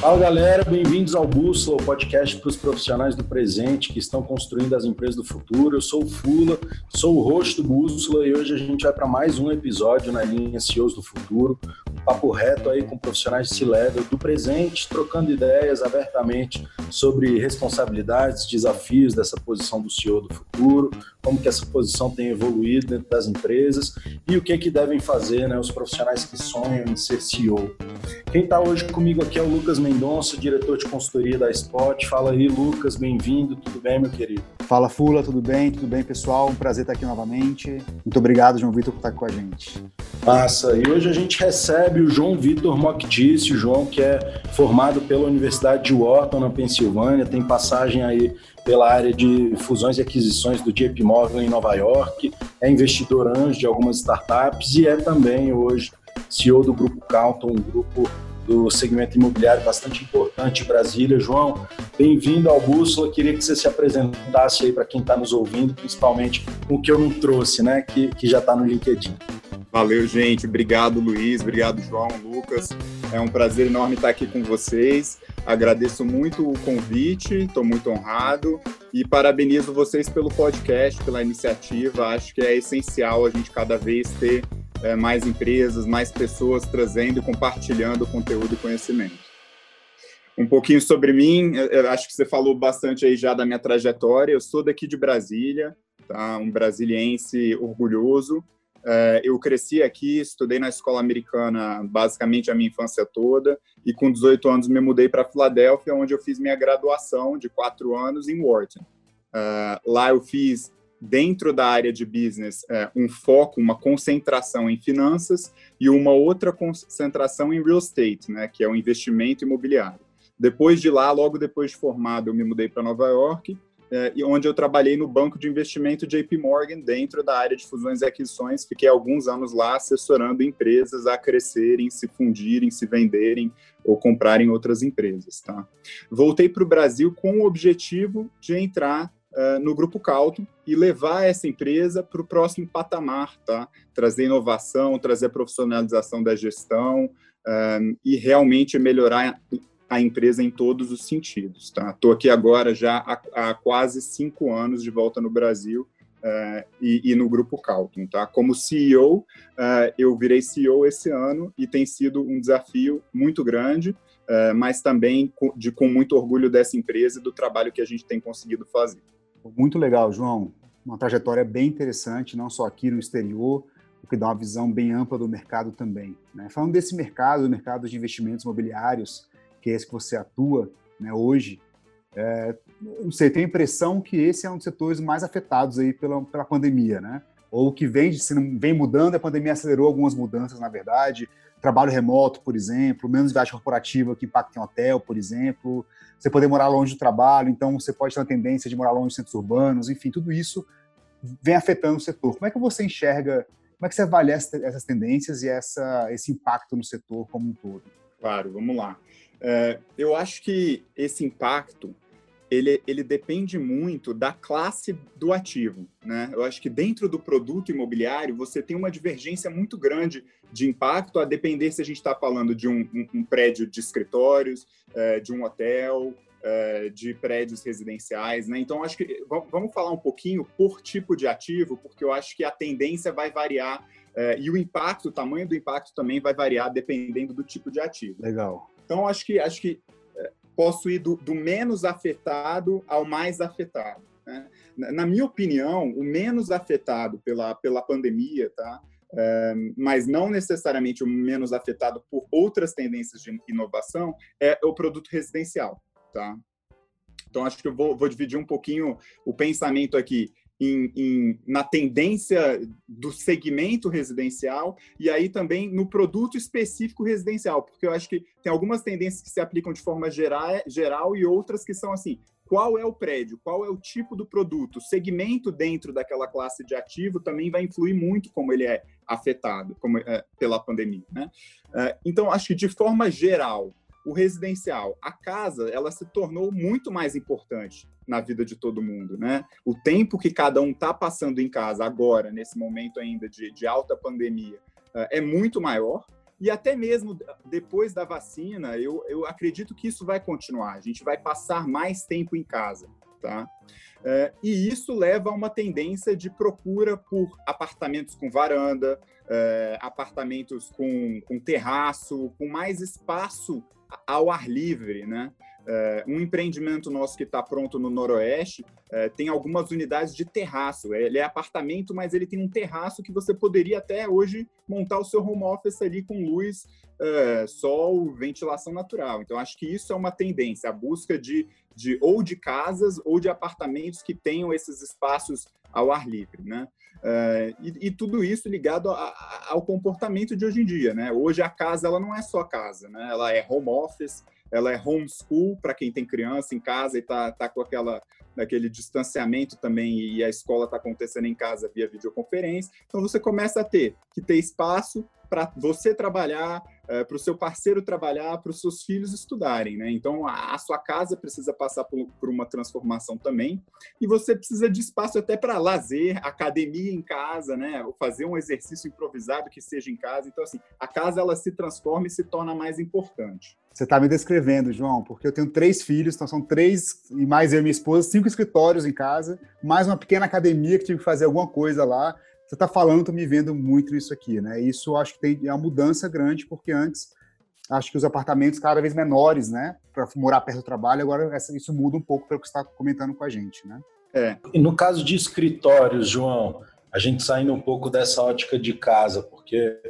Fala galera, bem-vindos ao Bússola, o podcast para os profissionais do presente que estão construindo as empresas do futuro. Eu sou o Fula, sou o host do Bússola e hoje a gente vai para mais um episódio na linha CEOs do Futuro. Um papo reto aí com profissionais de C-Level do presente, trocando ideias abertamente sobre responsabilidades, desafios dessa posição do CEO do futuro, como que essa posição tem evoluído dentro das empresas e o que que devem fazer né, os profissionais que sonham em ser CEO. Quem está hoje comigo aqui é o Lucas Mendonça, diretor de consultoria da Spot. Fala aí, Lucas, bem-vindo, tudo bem, meu querido? Fala, Fula, tudo bem? Tudo bem, pessoal? Um prazer estar aqui novamente. Muito obrigado, João Vitor, por estar com a gente. Massa, e hoje a gente recebe o João Vitor Moctice, o João que é formado pela Universidade de Wharton, na Pensilvânia, tem passagem aí pela área de fusões e aquisições do JP Morgan em Nova York, é investidor anjo de algumas startups e é também hoje CEO do Grupo Calton, um grupo do segmento imobiliário bastante importante em Brasília. João, bem-vindo ao Bússola. Queria que você se apresentasse aí para quem está nos ouvindo, principalmente o que eu não trouxe, né, que, que já está no LinkedIn. Valeu, gente. Obrigado, Luiz. Obrigado, João, Lucas. É um prazer enorme estar aqui com vocês. Agradeço muito o convite, estou muito honrado e parabenizo vocês pelo podcast, pela iniciativa. Acho que é essencial a gente cada vez ter é, mais empresas, mais pessoas trazendo e compartilhando conteúdo e conhecimento. Um pouquinho sobre mim, acho que você falou bastante aí já da minha trajetória. Eu sou daqui de Brasília, tá? um brasiliense orgulhoso. É, eu cresci aqui, estudei na escola americana basicamente a minha infância toda e com 18 anos me mudei para Filadélfia, onde eu fiz minha graduação de quatro anos em Wharton. Uh, lá eu fiz dentro da área de business é, um foco, uma concentração em finanças e uma outra concentração em real estate, né, que é o investimento imobiliário. Depois de lá, logo depois de formado, eu me mudei para Nova York, é, onde eu trabalhei no banco de investimento JP Morgan, dentro da área de fusões e aquisições. Fiquei alguns anos lá assessorando empresas a crescerem, se fundirem, se venderem ou comprarem outras empresas. Tá? Voltei para o Brasil com o objetivo de entrar Uh, no Grupo Calton e levar essa empresa para o próximo patamar, tá? Trazer inovação, trazer profissionalização da gestão uh, e realmente melhorar a empresa em todos os sentidos, tá? Estou aqui agora já há, há, quase cinco anos de volta no Brasil uh, e, e, no Grupo Calton, tá? Como CEO, eu virei CEO esse ano e tem sido um desafio muito grande, mas também de, com muito orgulho dessa empresa e do trabalho que a gente tem conseguido fazer. Muito legal, João. Uma trajetória bem interessante, não só aqui no exterior, o que dá uma visão bem ampla do mercado também. Né? Falando desse mercado, do mercado de investimentos imobiliários, que é esse que você atua né, hoje, é, não sei, tenho a impressão que esse é um dos setores mais afetados aí pela, pela pandemia, né? Ou que vem, se não vem mudando, a pandemia acelerou algumas mudanças, na verdade. Trabalho remoto, por exemplo, menos viagem corporativa que impacta em hotel, por exemplo você poder morar longe do trabalho, então você pode ter uma tendência de morar longe de centros urbanos, enfim, tudo isso vem afetando o setor. Como é que você enxerga, como é que você avalia essas tendências e essa, esse impacto no setor como um todo? Claro, vamos lá. É, eu acho que esse impacto ele, ele depende muito da classe do ativo. Né? Eu acho que dentro do produto imobiliário você tem uma divergência muito grande de impacto, a depender se a gente está falando de um, um, um, prédio de escritórios, é, de um hotel, é, de prédios residenciais. Né? Então, acho que vamos falar um pouquinho por tipo de ativo, porque eu acho que a tendência vai variar é, e o impacto, o tamanho do impacto também vai variar dependendo do tipo de ativo. Legal. Então, acho que, acho que posso ir do, do menos afetado ao mais afetado. Né? Na minha opinião, o menos afetado pela, pela pandemia, tá? É, mas não necessariamente o menos afetado por outras tendências de inovação, é o produto residencial. Tá? Então, acho que eu vou, vou dividir um pouquinho o pensamento aqui em, em, na tendência do segmento residencial e aí também no produto específico residencial, porque eu acho que tem algumas tendências que se aplicam de forma geral, geral e outras que são assim, qual é o prédio, qual é o tipo do produto, o segmento dentro daquela classe de ativo também vai influir muito como ele é afetado como, é, pela pandemia. Né? É, então, acho que de forma geral, o residencial, a casa, ela se tornou muito mais importante na vida de todo mundo, né? O tempo que cada um está passando em casa agora, nesse momento ainda de, de alta pandemia, uh, é muito maior. E até mesmo depois da vacina, eu, eu acredito que isso vai continuar. A gente vai passar mais tempo em casa. Tá? É, e isso leva a uma tendência de procura por apartamentos com varanda, é, apartamentos com, com terraço, com mais espaço ao ar livre, né? É, um empreendimento nosso que está pronto no Noroeste é, tem algumas unidades de terraço. Ele é apartamento, mas ele tem um terraço que você poderia até hoje montar o seu home office ali com luz, é, sol, ventilação natural. Então, acho que isso é uma tendência, a busca de, de ou de casas ou de apartamentos que tenham esses espaços ao ar livre, né? Uh, e, e, tudo isso ligado a, a, ao comportamento de hoje em dia, né? Hoje a casa ela não é só casa, né? Ela é home office, ela é homeschool para quem tem criança em casa e tá, tá com aquela aquele distanciamento também e a escola está acontecendo em casa via videoconferência. Então você começa a ter que ter espaço para você trabalhar, é, para o seu parceiro trabalhar, para os seus filhos estudarem, né? Então a, a sua casa precisa passar por, por, uma transformação também e você precisa de espaço até para lazer, academia em casa, né? Ou fazer um exercício improvisado que seja em casa. Então assim, a casa ela se transforma e se torna mais importante. Você está me descrevendo, João, porque eu tenho três filhos, então são três, e mais eu e minha esposa, cinco escritórios em casa, mais uma pequena academia que tive que fazer alguma coisa lá você está falando, estou me vendo muito isso aqui, né? Isso acho que tem é uma mudança grande, porque antes acho que os apartamentos cada vez menores, né, para morar perto do trabalho, agora isso muda um pouco pelo que você está comentando com a gente, né? É. E no caso de escritórios, João, a gente saindo um pouco dessa ótica de casa, porque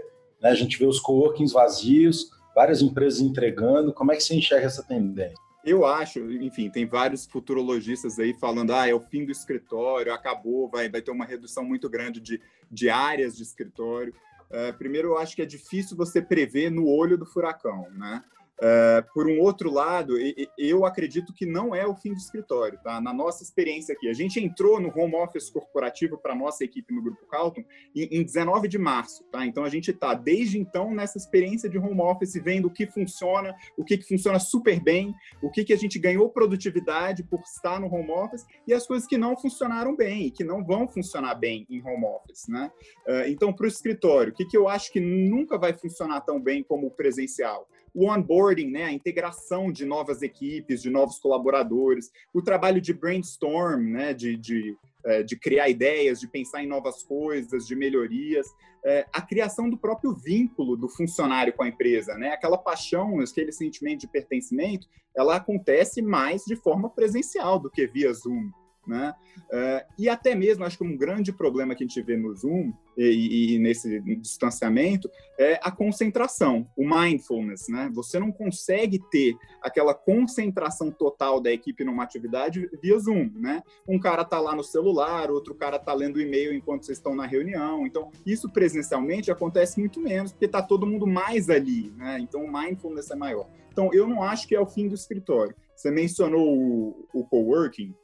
né, a gente vê os coworkings vazios, várias empresas entregando, como é que você enxerga essa tendência? Eu acho, enfim, tem vários futurologistas aí falando, ah, é o fim do escritório, acabou, vai, vai ter uma redução muito grande de, de áreas de escritório. Uh, primeiro, eu acho que é difícil você prever no olho do furacão, né? Uh, por um outro lado, eu acredito que não é o fim do escritório, tá? Na nossa experiência aqui, a gente entrou no home office corporativo para nossa equipe no Grupo Calton em, em 19 de março, tá? Então a gente está desde então nessa experiência de home office, vendo o que funciona, o que, que funciona super bem, o que, que a gente ganhou produtividade por estar no home office e as coisas que não funcionaram bem e que não vão funcionar bem em home office, né? Uh, então, para o escritório, o que, que eu acho que nunca vai funcionar tão bem como o presencial? O onboarding, né, a integração de novas equipes, de novos colaboradores, o trabalho de brainstorm, né, de, de, é, de criar ideias, de pensar em novas coisas, de melhorias, é, a criação do próprio vínculo do funcionário com a empresa, né, aquela paixão, aquele sentimento de pertencimento, ela acontece mais de forma presencial do que via Zoom. Né? Uh, e até mesmo, acho que um grande problema que a gente vê no Zoom e, e, nesse distanciamento é a concentração, o mindfulness. Né? Você não consegue ter aquela concentração total da equipe numa atividade via Zoom. Né? Um cara está lá no celular, outro cara está lendo e-mail enquanto vocês estão na reunião. Então, isso presencialmente acontece muito menos, porque está todo mundo mais ali. Né? Então, o mindfulness é maior. Então, eu não acho que é o fim do escritório. Você mencionou o, o coworking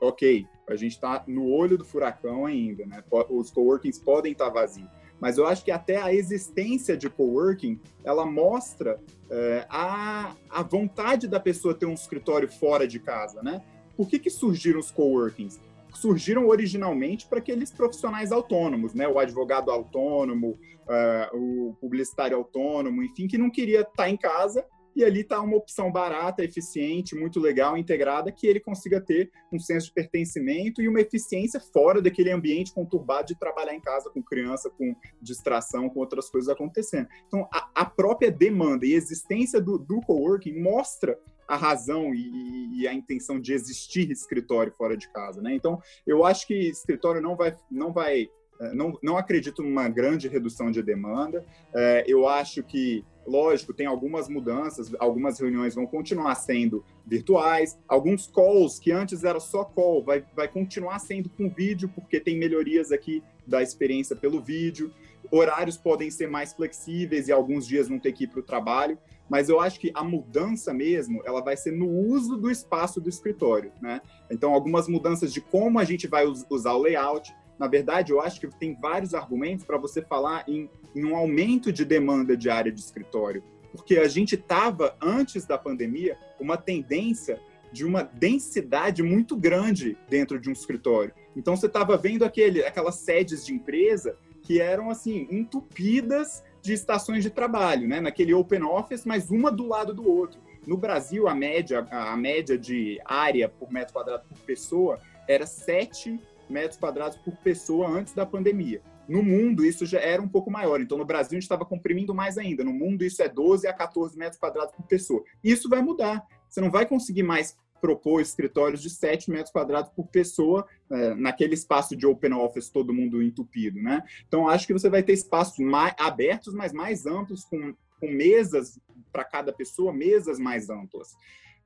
ok, a gente está no olho do furacão ainda, né? Os coworkings podem estar tá vazios. Mas eu acho que até a existência de coworking, ela mostra é, a, a vontade da pessoa ter um escritório fora de casa, né? Por que, que surgiram os coworkings? Surgiram originalmente para aqueles profissionais autônomos, né? O advogado autônomo, uh, o publicitário autônomo, enfim, que não queria estar tá em casa e ali está uma opção barata, eficiente, muito legal, integrada, que ele consiga ter um senso de pertencimento e uma eficiência fora daquele ambiente conturbado de trabalhar em casa com criança, com distração, com outras coisas acontecendo. Então, a, a própria demanda e existência do, do coworking mostra a razão e, e, a intenção de existir escritório fora de casa, né? Então, eu acho que escritório não vai, não vai, não, não acredito numa grande redução de demanda. É, eu acho que Lógico, tem algumas mudanças, algumas reuniões vão continuar sendo virtuais, alguns calls que antes era só call, vai, vai continuar sendo com vídeo, porque tem melhorias aqui da experiência pelo vídeo. Horários podem ser mais flexíveis e alguns dias não ter que ir para o trabalho, mas eu acho que a mudança mesmo, ela vai ser no uso do espaço do escritório, né? Então, algumas mudanças de como a gente vai usar o layout, na verdade, eu acho que tem vários argumentos para você falar em, em, um aumento de demanda de área de escritório, porque a gente estava, antes da pandemia, uma tendência de uma densidade muito grande dentro de um escritório. Então, você estava vendo aquele, aquelas sedes de empresa que eram, assim, entupidas de estações de trabalho, né? Naquele open office, mas uma do lado do outro. No Brasil, a média, a média de área por metro quadrado por pessoa era 7 metros quadrados por pessoa antes da pandemia. No mundo, isso já era um pouco maior. Então, no Brasil, a gente estava comprimindo mais ainda. No mundo, isso é 12 a 14 metros quadrados por pessoa. Isso vai mudar. Você não vai conseguir mais propor escritórios de 7 metros quadrados por pessoa é, naquele espaço de open office, todo mundo entupido, né? Então, acho que você vai ter espaços mais abertos, mas mais amplos, com, com mesas para cada pessoa, mesas mais amplas.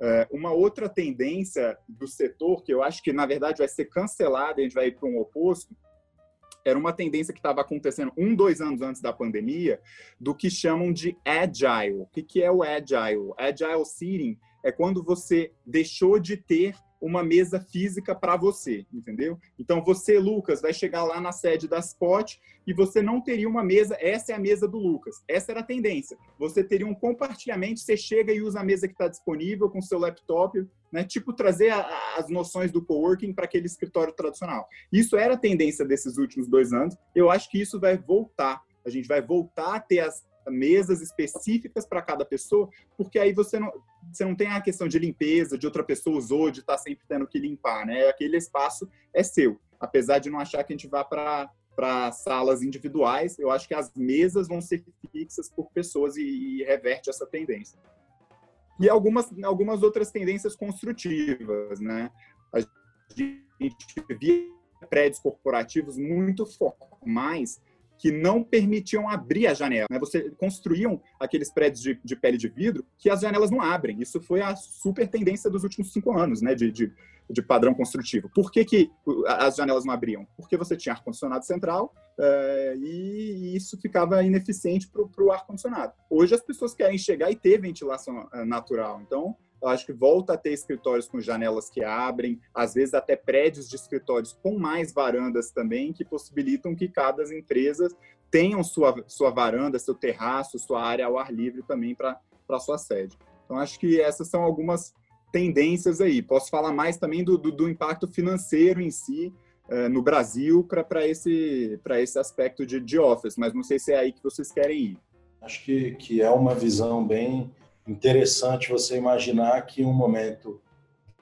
É, uma outra tendência do setor, que eu acho que, na verdade, vai ser cancelada, a gente vai ir para um oposto, era uma tendência que estava acontecendo um, dois anos antes da pandemia, do que chamam de agile. O que, que é o agile? Agile seating é quando você deixou de ter uma mesa física para você, entendeu? Então você, Lucas, vai chegar lá na sede da Spot e você não teria uma mesa, essa é a mesa do Lucas. Essa era a tendência. Você teria um compartilhamento, você chega e usa a mesa que está disponível com seu laptop, né? Tipo trazer a, as noções do coworking para aquele escritório tradicional. Isso era a tendência desses últimos dois anos. Eu acho que isso vai voltar. A gente vai voltar a ter as, mesas específicas para cada pessoa, porque aí você não, você não tem a questão de limpeza, de outra pessoa usou, de estar tá sempre tendo que limpar, né? Aquele espaço é seu. Apesar de não achar que a gente vá para para salas individuais, eu acho que as mesas vão ser fixas por pessoas e, e reverte essa tendência. E algumas, algumas outras tendências construtivas, né? A gente via prédios corporativos muito formais que não permitiam abrir a janela. Né? Você construíam aqueles prédios de, de, pele de vidro que as janelas não abrem. Isso foi a super tendência dos últimos cinco anos, né? De, de, de padrão construtivo. Por que, que as janelas não abriam? Porque você tinha ar-condicionado central uh, e isso ficava ineficiente para o ar-condicionado. Hoje as pessoas querem chegar e ter ventilação uh, natural. Então, eu acho que volta a ter escritórios com janelas que abrem, às vezes até prédios de escritórios com mais varandas também, que possibilitam que cada empresa tenham sua, sua varanda, seu terraço, sua área ao ar livre também para sua sede. Então, acho que essas são algumas tendências aí. Posso falar mais também do, do, do impacto financeiro em si, eh, no Brasil para esse, esse aspecto de, de office, mas não sei se é aí que vocês querem ir. Acho que, que é uma visão bem interessante você imaginar que um momento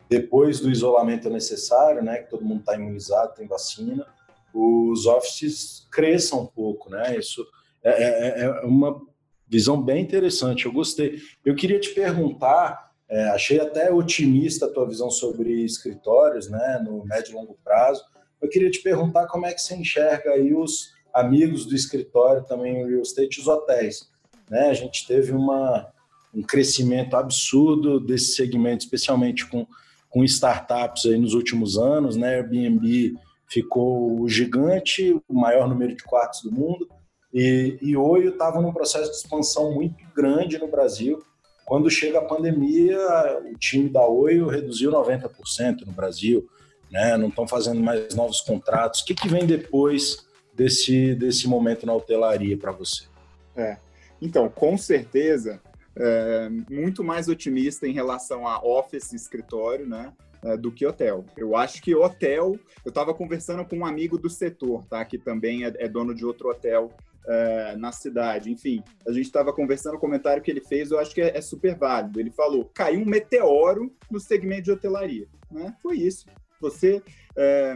depois do isolamento necessário, né, que todo mundo está imunizado, tem vacina, os offices cresçam um pouco, né? Isso é, é, é, uma visão bem interessante. Eu gostei. Eu queria te perguntar, é, achei até otimista a tua visão sobre escritórios, né, no médio e longo prazo. Eu queria te perguntar como é que você enxerga aí os amigos do escritório também em real estate, os hotéis, né? A gente teve uma um crescimento absurdo desse segmento, especialmente com, com startups aí nos últimos anos, né? Airbnb ficou gigante, o maior número de quartos do mundo, e, e Oio estava num processo de expansão muito grande no Brasil. Quando chega a pandemia, o time da Oio reduziu 90% no Brasil, né? não estão fazendo mais novos contratos. O que, que vem depois desse, desse momento na hotelaria para você? É. Então, com certeza, é, muito mais otimista em relação a office escritório, né? É, do que hotel. Eu acho que hotel, eu estava conversando com um amigo do setor, tá? Que também é, é dono de outro hotel é, na cidade. Enfim, a gente estava conversando, o comentário que ele fez, eu acho que é, é, super válido. Ele falou: caiu um meteoro no segmento de hotelaria. Né? Foi isso. Você, é,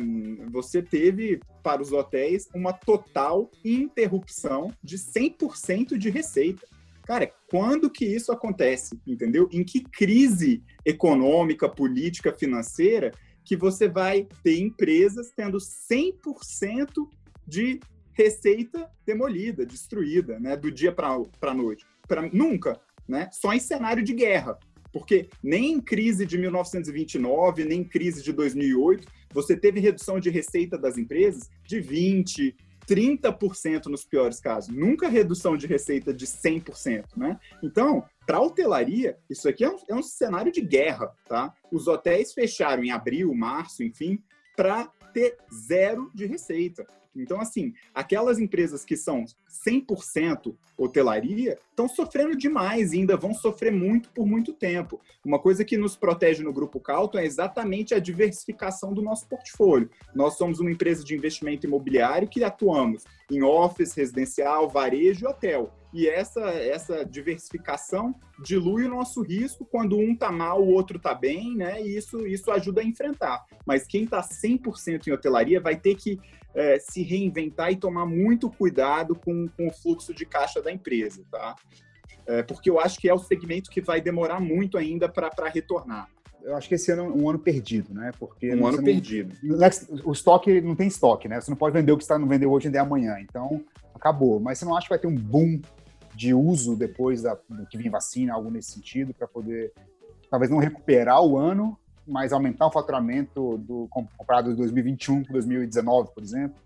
você teve para os hotéis uma total interrupção de 100% de receita. Cara, quando que isso acontece, entendeu? Em que crise econômica, política, financeira que você vai ter empresas tendo 100% de receita demolida, destruída, né, do dia para a noite? Pra, nunca, né? Só em cenário de guerra. Porque nem em crise de 1929, nem em crise de 2008, você teve redução de receita das empresas de 20, 30% nos piores casos, nunca redução de receita de 100%, né? Então, para hotelaria, isso aqui é um, é um, cenário de guerra, tá? Os hotéis fecharam em abril, março, enfim, para ter zero de receita. Então, assim, aquelas empresas que são 100% hotelaria estão sofrendo demais e ainda vão sofrer muito por muito tempo. Uma coisa que nos protege no Grupo Calton é exatamente a diversificação do nosso portfólio. Nós somos uma empresa de investimento imobiliário que atuamos em office, residencial, varejo e hotel. e essa, essa diversificação dilui o nosso risco quando um está mal, o outro está bem, né? E isso, isso ajuda a enfrentar. Mas quem está 100% em hotelaria vai ter que é, se reinventar e tomar muito cuidado com, com o fluxo de caixa da empresa, tá? É, porque eu acho que é o segmento que vai demorar muito ainda para retornar eu acho que esse ano é um ano perdido, né? Porque um ano não, perdido. É, o estoque não tem estoque, né? Você não pode vender o que está não vendeu hoje e vender amanhã. Então, acabou. Mas você não acha que vai ter um boom de uso depois da, do que vem vacina, algo nesse sentido, para poder talvez não recuperar o ano, mas aumentar o faturamento do comprado de 2021 para 2019, por exemplo?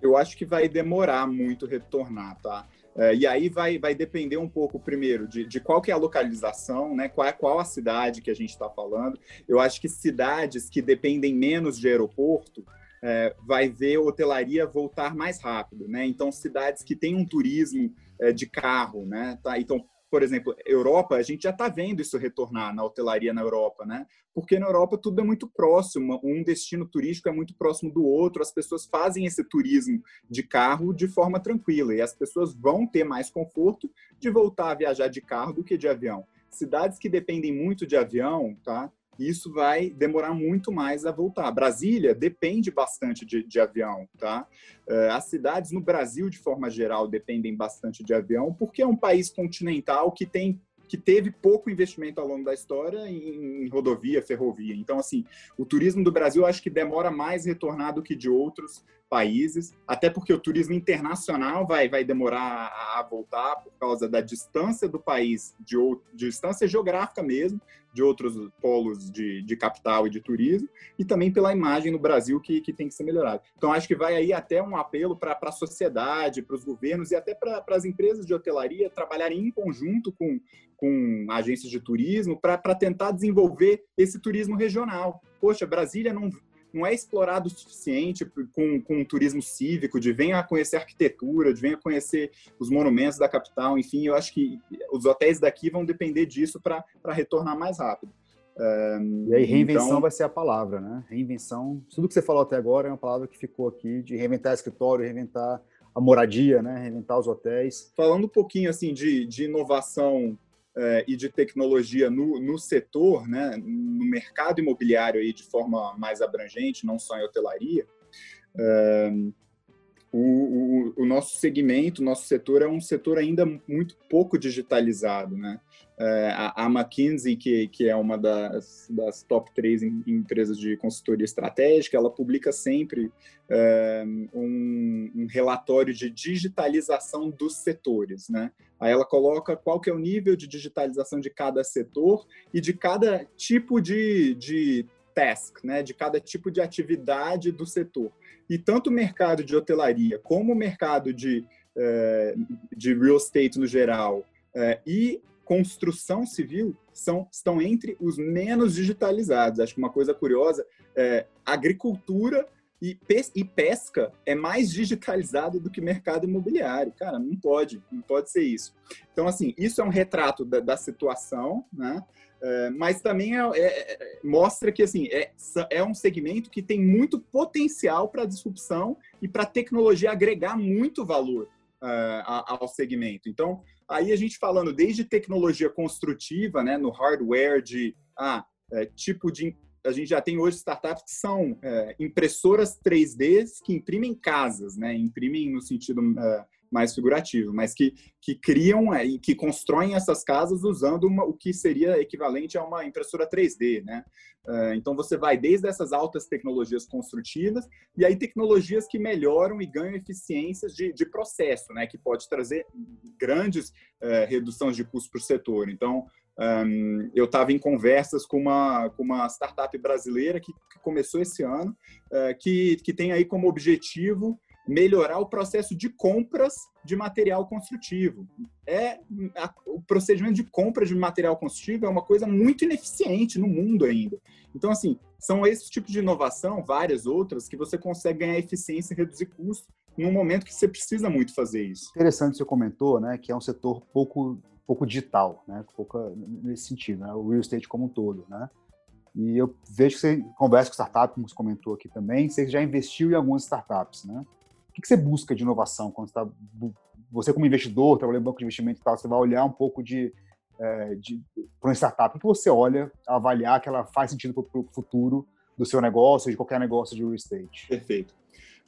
Eu acho que vai demorar muito retornar, tá? É, e aí vai, vai depender um pouco, primeiro, de, de qual que é a localização, né? Qual, é, qual a cidade que a gente está falando. Eu acho que cidades que dependem menos de aeroporto, é, vai ver hotelaria voltar mais rápido, né? Então, cidades que têm um turismo é, de carro, né? Tá? Então, por exemplo, Europa, a gente já está vendo isso retornar na hotelaria na Europa, né? Porque na Europa tudo é muito próximo, um destino turístico é muito próximo do outro, as pessoas fazem esse turismo de carro de forma tranquila e as pessoas vão ter mais conforto de voltar a viajar de carro do que de avião. Cidades que dependem muito de avião, tá? Isso vai demorar muito mais a voltar. Brasília depende bastante de, de avião, tá? Uh, as cidades no Brasil, de forma geral, dependem bastante de avião, porque é um país continental que tem que teve pouco investimento ao longo da história em rodovia, ferrovia. Então, assim, o turismo do Brasil acho que demora mais retornar do que de outros países, até porque o turismo internacional vai, vai demorar a voltar por causa da distância do país, de, de distância geográfica mesmo, de outros polos de, de capital e de turismo, e também pela imagem no Brasil que, que tem que ser melhorada. Então, acho que vai aí até um apelo para a sociedade, para os governos e até para as empresas de hotelaria trabalharem em conjunto com, com agências de turismo para tentar desenvolver esse turismo regional. Poxa, Brasília não, não é explorado o suficiente com, com um turismo cívico, de venha conhecer a arquitetura, de venha conhecer os monumentos da capital, enfim, eu acho que os hotéis daqui vão depender disso para retornar mais rápido. Um, e aí, reinvenção então... vai ser a palavra, né? Reinvenção, tudo que você falou até agora é uma palavra que ficou aqui, de reinventar escritório, reinventar a moradia, né? Reinventar os hotéis. Falando um pouquinho, assim, de, de inovação e de tecnologia no, no setor, né, no mercado imobiliário aí de forma mais abrangente, não só em hotelaria, eh, o, o, o, nosso segmento, o nosso setor é um setor ainda muito pouco digitalizado, né? É, a, a, McKinsey, que, que é uma das, das top três em, em empresas de consultoria estratégica, ela publica sempre é, um, um, relatório de digitalização dos setores, né? Aí ela coloca qual que é o nível de digitalização de cada setor e de cada tipo de, de task, né? De cada tipo de atividade do setor. E tanto o mercado de hotelaria como o mercado de, é, de real estate no geral é, e construção civil são, estão entre os menos digitalizados. Acho que uma coisa curiosa é agricultura e, e pesca é mais digitalizado do que mercado imobiliário. Cara, não pode, não pode ser isso. Então, assim, isso é um retrato da, da situação, né? É, mas também é, é, é mostra que assim é, é um segmento que tem muito potencial para disrupção e para tecnologia agregar muito valor uh, ao segmento. Então, aí a gente falando desde tecnologia construtiva, né, no hardware de ah, tipo de a gente já tem hoje startups que são impressoras 3D que imprimem casas, né? Imprimem no sentido é, mais figurativo, mas que, que criam é, e que constroem essas casas usando uma, o que seria equivalente a uma impressora 3D, né? Uh, então você vai desde essas altas tecnologias construtivas e aí tecnologias que melhoram e ganham eficiências de, de processo, né? Que pode trazer grandes uh, reduções de custos para o setor. Então um, eu estava em conversas com uma, com uma startup brasileira que, que começou esse ano, uh, que, que tem aí como objetivo melhorar o processo de compras de material construtivo. É a, o procedimento de compra de material construtivo é uma coisa muito ineficiente no mundo ainda. Então, assim, são esses tipos de inovação, várias outras, que você consegue ganhar eficiência e reduzir custo num momento que você precisa muito fazer isso. Interessante você comentou, né, que é um setor pouco pouco digital, né, pouco nesse sentido, né, o real estate como um todo, né? E eu vejo que você conversa com startups, como você comentou aqui também, você já investiu em algumas startups, né? Que, que você busca de inovação quando está você como investidor, trabalhando em banco de investimento e tal, você vai olhar um pouco de, é, de para uma startup, o que você olha avaliar que ela faz sentido para o futuro do seu negócio, de qualquer negócio de real estate? Perfeito.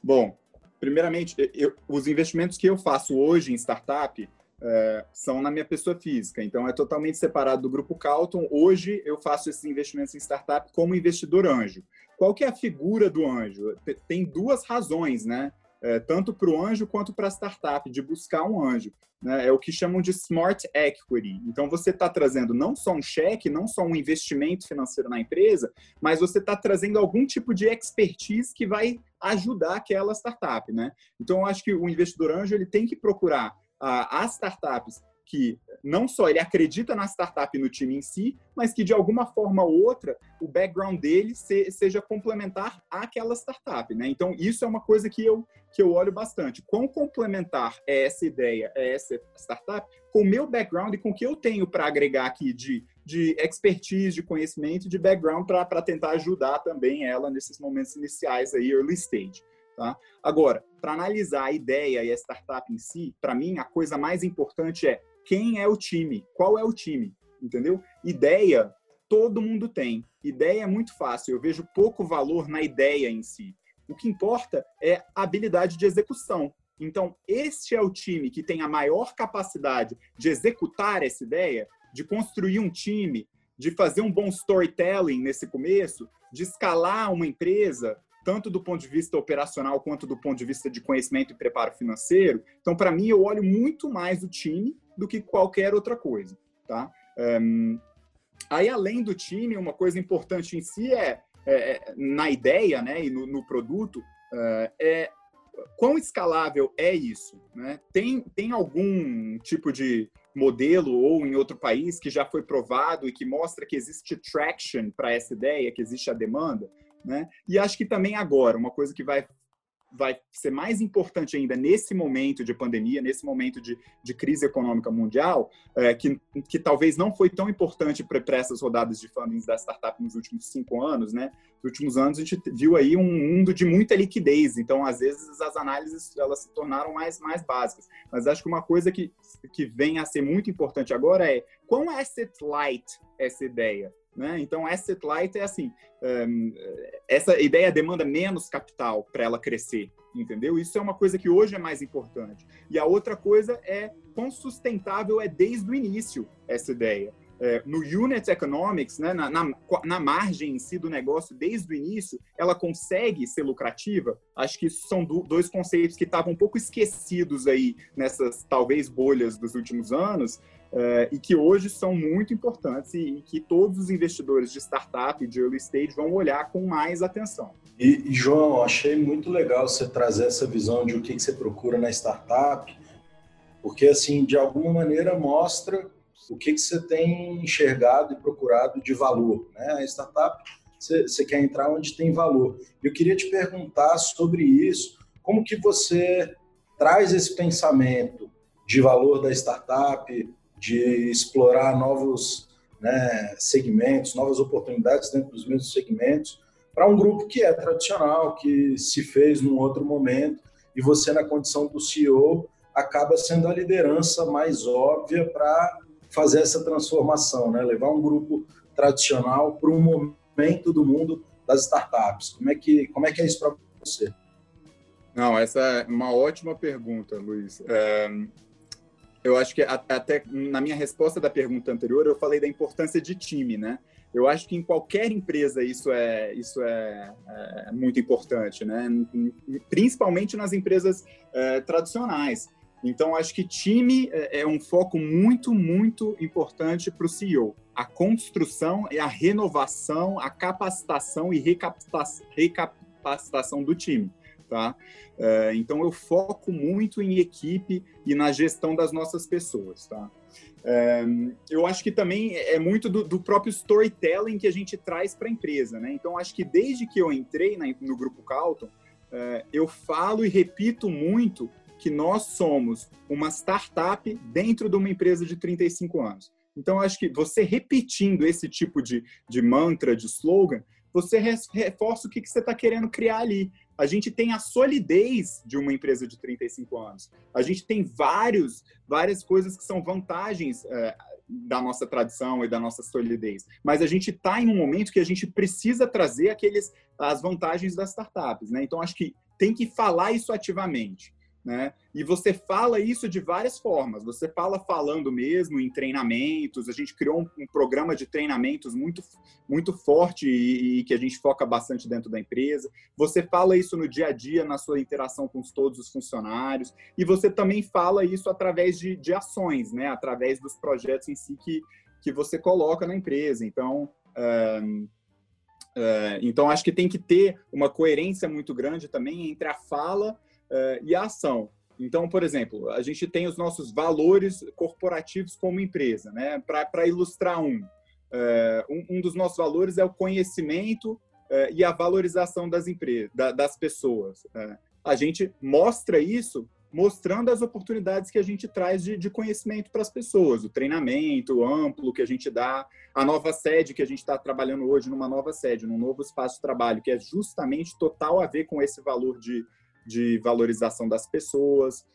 Bom, primeiramente, eu, os investimentos que eu faço hoje em startup é, são na minha pessoa física, então é totalmente separado do grupo Calton. Hoje eu faço esses investimentos em startup como investidor anjo. Qual que é a figura do anjo? Tem duas razões, né? É, tanto para o anjo quanto para a startup, de buscar um anjo. Né? É o que chamam de smart equity. Então, você está trazendo não só um cheque, não só um investimento financeiro na empresa, mas você está trazendo algum tipo de expertise que vai ajudar aquela startup. Né? Então, eu acho que o investidor anjo ele tem que procurar as startups que não só ele acredita na startup e no time em si, mas que de alguma forma ou outra o background dele se, seja complementar àquela startup, né? Então isso é uma coisa que eu que eu olho bastante. Quão complementar é essa ideia, é essa startup com o meu background e com o que eu tenho para agregar aqui de, de expertise, de conhecimento, de background para tentar ajudar também ela nesses momentos iniciais aí, early stage. Tá? Agora, para analisar a ideia e a startup em si, para mim, a coisa mais importante é quem é o time, qual é o time, entendeu? Ideia, todo mundo tem. Ideia é muito fácil, eu vejo pouco valor na ideia em si. O que importa é a habilidade de execução. Então, este é o time que tem a maior capacidade de executar essa ideia, de construir um time, de fazer um bom storytelling nesse começo, de escalar uma empresa, tanto do ponto de vista operacional quanto do ponto de vista de conhecimento e preparo financeiro. Então, para mim, eu olho muito mais o time do que qualquer outra coisa, tá? Um, aí, além do time, uma coisa importante em si é, é, é na ideia, né, e no, no produto, uh, é quão escalável é isso, né? Tem, tem algum tipo de modelo ou em outro país que já foi provado e que mostra que existe traction para essa ideia, que existe a demanda? Né? E acho que também agora, uma coisa que vai, vai ser mais importante ainda nesse momento de pandemia, nesse momento de, de crise econômica mundial, é, que, que talvez não foi tão importante para essas rodadas de fundings da startup nos últimos cinco anos, né? Nos últimos anos a gente viu aí um mundo de muita liquidez, então às vezes as análises elas se tornaram mais, mais básicas. Mas acho que uma coisa que, que vem a ser muito importante agora é quão asset light essa ideia, né? Então, asset light é assim, um, essa ideia demanda menos capital para ela crescer, entendeu? Isso é uma coisa que hoje é mais importante. E a outra coisa é quão sustentável é desde o início essa ideia. É, no unit economics, né, na, na, na, margem em si do negócio, desde o início, ela consegue ser lucrativa? Acho que isso são do, dois conceitos que estavam um pouco esquecidos aí nessas, talvez, bolhas dos últimos anos, é, e que hoje são muito importantes e, e, que todos os investidores de startup, de early stage, vão olhar com mais atenção. E, e João, achei muito legal você trazer essa visão de o que, que você procura na startup, porque, assim, de alguma maneira mostra o que, que você tem enxergado e procurado de valor. Né? A startup, você, você quer entrar onde tem valor. Eu queria te perguntar sobre isso, como que você traz esse pensamento de valor da startup, de explorar novos né, segmentos, novas oportunidades dentro dos mesmos segmentos, para um grupo que é tradicional, que se fez num outro momento, e você, na condição do CEO, acaba sendo a liderança mais óbvia para fazer essa transformação, né? levar um grupo tradicional para um momento do mundo das startups. Como é que, como é, que é isso para você? Não, essa é uma ótima pergunta, Luiz. É, eu acho que até na minha resposta da pergunta anterior eu falei da importância de time, né? Eu acho que em qualquer empresa isso é isso é, é muito importante, né? Principalmente nas empresas é, tradicionais. Então acho que time é, é um foco muito muito importante para o CEO. A construção e a renovação, a capacitação e recapacitação do time tá? É, então eu foco muito em equipe e na gestão das nossas pessoas, tá? É, eu acho que também é muito do, do próprio storytelling que a gente traz para a empresa, né? Então acho que desde que eu entrei na, no grupo Calton, é, eu falo e repito muito que nós somos uma startup dentro de uma empresa de 35 anos. Então, acho que você repetindo esse tipo de, de mantra, de slogan, você reforça o que, que você está querendo criar ali a gente tem a solidez de uma empresa de 35 anos. A gente tem vários, várias coisas que são vantagens é, da nossa tradição e da nossa solidez. Mas a gente está em um momento que a gente precisa trazer aqueles, as vantagens das startups. Né? Então, acho que tem que falar isso ativamente. Né? E você fala isso de várias formas. Você fala falando mesmo em treinamentos. A gente criou um, um programa de treinamentos muito, muito forte e, e, que a gente foca bastante dentro da empresa. Você fala isso no dia a dia, na sua interação com todos os funcionários. E você também fala isso através de, de ações, né? através dos projetos em si que, que você coloca na empresa. Então, um, uh, então acho que tem que ter uma coerência muito grande também entre a fala uh, e a ação. Então, por exemplo, a gente tem os nossos valores corporativos como empresa, né? Para ilustrar um, uh, um, dos nossos valores é o conhecimento uh, e a valorização das empresas, da, das pessoas. a gente mostra isso mostrando as oportunidades que a gente traz de, de conhecimento para as pessoas, o treinamento amplo que a gente dá, a nova sede que a gente está trabalhando hoje numa nova sede, num novo espaço de trabalho, que é justamente total a ver com esse valor de, de valorização das pessoas.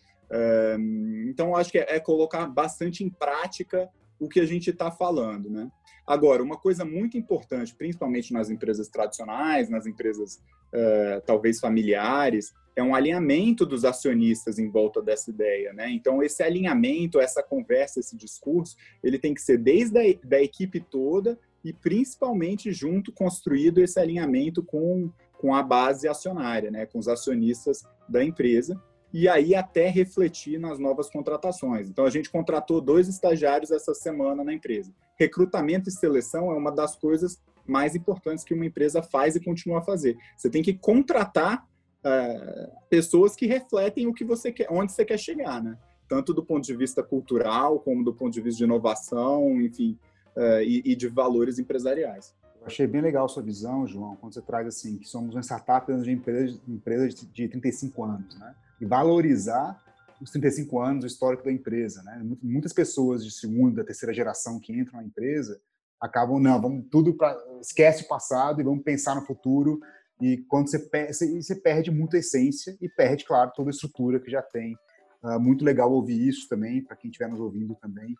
Então, acho que é, é colocar bastante em prática o que a gente está falando, né? Agora, uma coisa muito importante, principalmente nas empresas tradicionais, nas empresas uh, talvez familiares, é um alinhamento dos acionistas em volta dessa ideia, né? Então, esse alinhamento, essa conversa, esse discurso, ele tem que ser desde a da equipe toda e principalmente junto construído esse alinhamento com com a base acionária, né, com os acionistas da empresa, e aí até refletir nas novas contratações. Então, a gente contratou dois estagiários essa semana na empresa. Recrutamento e seleção é uma das coisas mais importantes que uma empresa faz e continua a fazer. Você tem que contratar uh, pessoas que refletem o que você quer, onde você quer chegar, né? Tanto do ponto de vista cultural, como do ponto de vista de inovação, enfim, uh, e, e de valores empresariais achei bem legal a sua visão, João, quando você traz assim que somos uma startup de empresa, empresa de 35 anos, né? E valorizar os 35 anos, o histórico da empresa, né? Muitas pessoas de segunda, terceira geração que entram na empresa acabam não, vamos tudo para esquece o passado e vamos pensar no futuro. E quando você perde, você perde muito a essência e perde, claro, toda a estrutura que já tem. Uh, muito legal ouvir isso também para quem estiver nos ouvindo também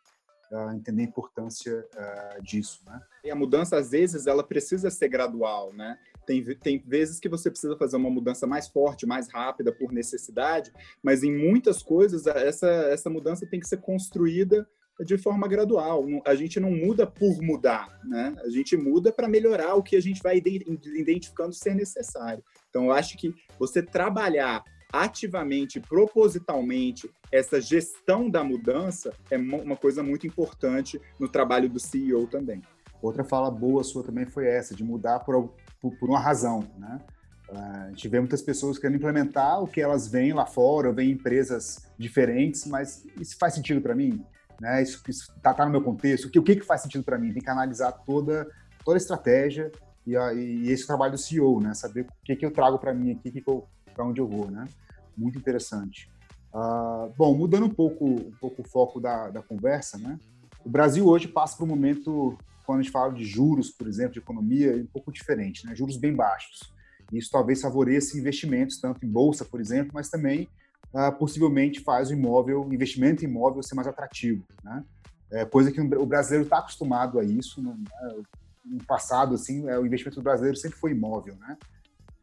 uh, entender a importância uh, disso, né? E a mudança, às vezes, ela precisa ser gradual, né? Tem, tem vezes que você precisa fazer uma mudança mais forte, mais rápida, por necessidade, mas em muitas coisas, essa, essa mudança tem que ser construída de forma gradual. A gente não muda por mudar, né? A gente muda para melhorar o que a gente vai identificando ser necessário. Então, eu acho que você trabalhar ativamente, propositalmente, essa gestão da mudança é uma coisa muito importante no trabalho do CEO também. Outra fala boa sua também foi essa, de mudar por, por, por uma razão, né? Uh, a gente vê muitas pessoas querendo implementar o que elas veem lá fora, veem empresas diferentes, mas isso faz sentido para mim? Né? Isso está tá no meu contexto? O que, o que, que faz sentido para mim? Tem que analisar toda, toda a estratégia e, e esse trabalho do CEO, né? Saber o que, que eu trago para mim aqui, para onde eu vou, né? muito interessante. Uh, bom, mudando um pouco, um pouco o foco da, da conversa, né? O Brasil hoje passa por um momento, quando a gente fala de juros, por exemplo, de economia, um pouco diferente, né? Juros bem baixos. Isso talvez favoreça investimentos, tanto em bolsa, por exemplo, mas também uh, possivelmente faz o imóvel, investimento em imóvel ser mais atrativo, né? É, coisa que o brasileiro está acostumado a isso. Né? No passado, assim, é, o investimento do brasileiro sempre foi imóvel, né?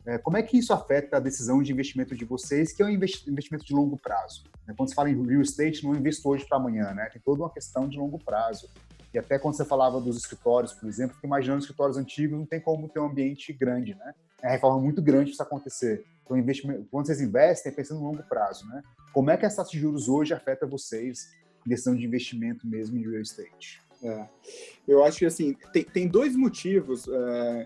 É, como é que isso afeta a decisão de investimento de vocês, que é um investimento de longo prazo? Né? Quando se fala em real estate, não invisto hoje para amanhã, né? Tem toda uma questão de longo prazo. E até quando você falava dos escritórios, por exemplo, fico imaginando escritórios antigos, não tem como ter um ambiente grande, né? É reforma muito grande para isso acontecer. Então, investimento, quando vocês investem, é pensando no longo prazo, né? Como é que essa taxa de juros hoje afeta vocês decisão de investimento mesmo em real estate? É. Eu acho que assim tem, tem dois motivos uh,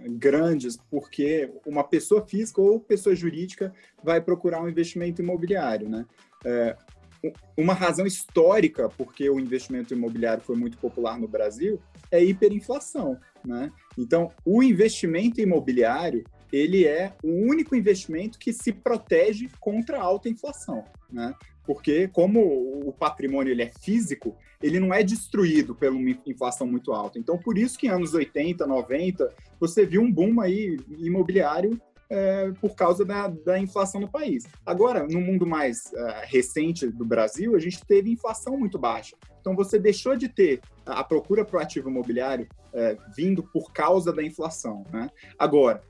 grandes porque uma pessoa física ou pessoa jurídica vai procurar um investimento imobiliário, né? Uh, uma razão histórica porque o investimento imobiliário foi muito popular no Brasil é hiperinflação, né? Então, o investimento imobiliário ele é o único investimento que se protege contra a alta inflação, né? Porque como o patrimônio ele é físico, ele não é destruído uma inflação muito alta. Então, por isso que em anos 80, 90, você viu um boom aí imobiliário é, por causa da, da, inflação no país. Agora, no mundo mais uh, recente do Brasil, a gente teve inflação muito baixa. Então, você deixou de ter a procura para o ativo imobiliário é, vindo por causa da inflação. Né? Agora,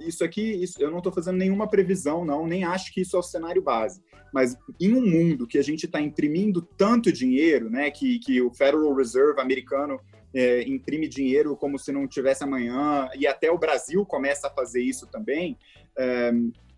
isso aqui, isso, eu não estou fazendo nenhuma previsão, não, nem acho que isso é o cenário base. Mas em um mundo que a gente está imprimindo tanto dinheiro, né, que, que o Federal Reserve americano é, imprime dinheiro como se não tivesse amanhã, e até o Brasil começa a fazer isso também, é,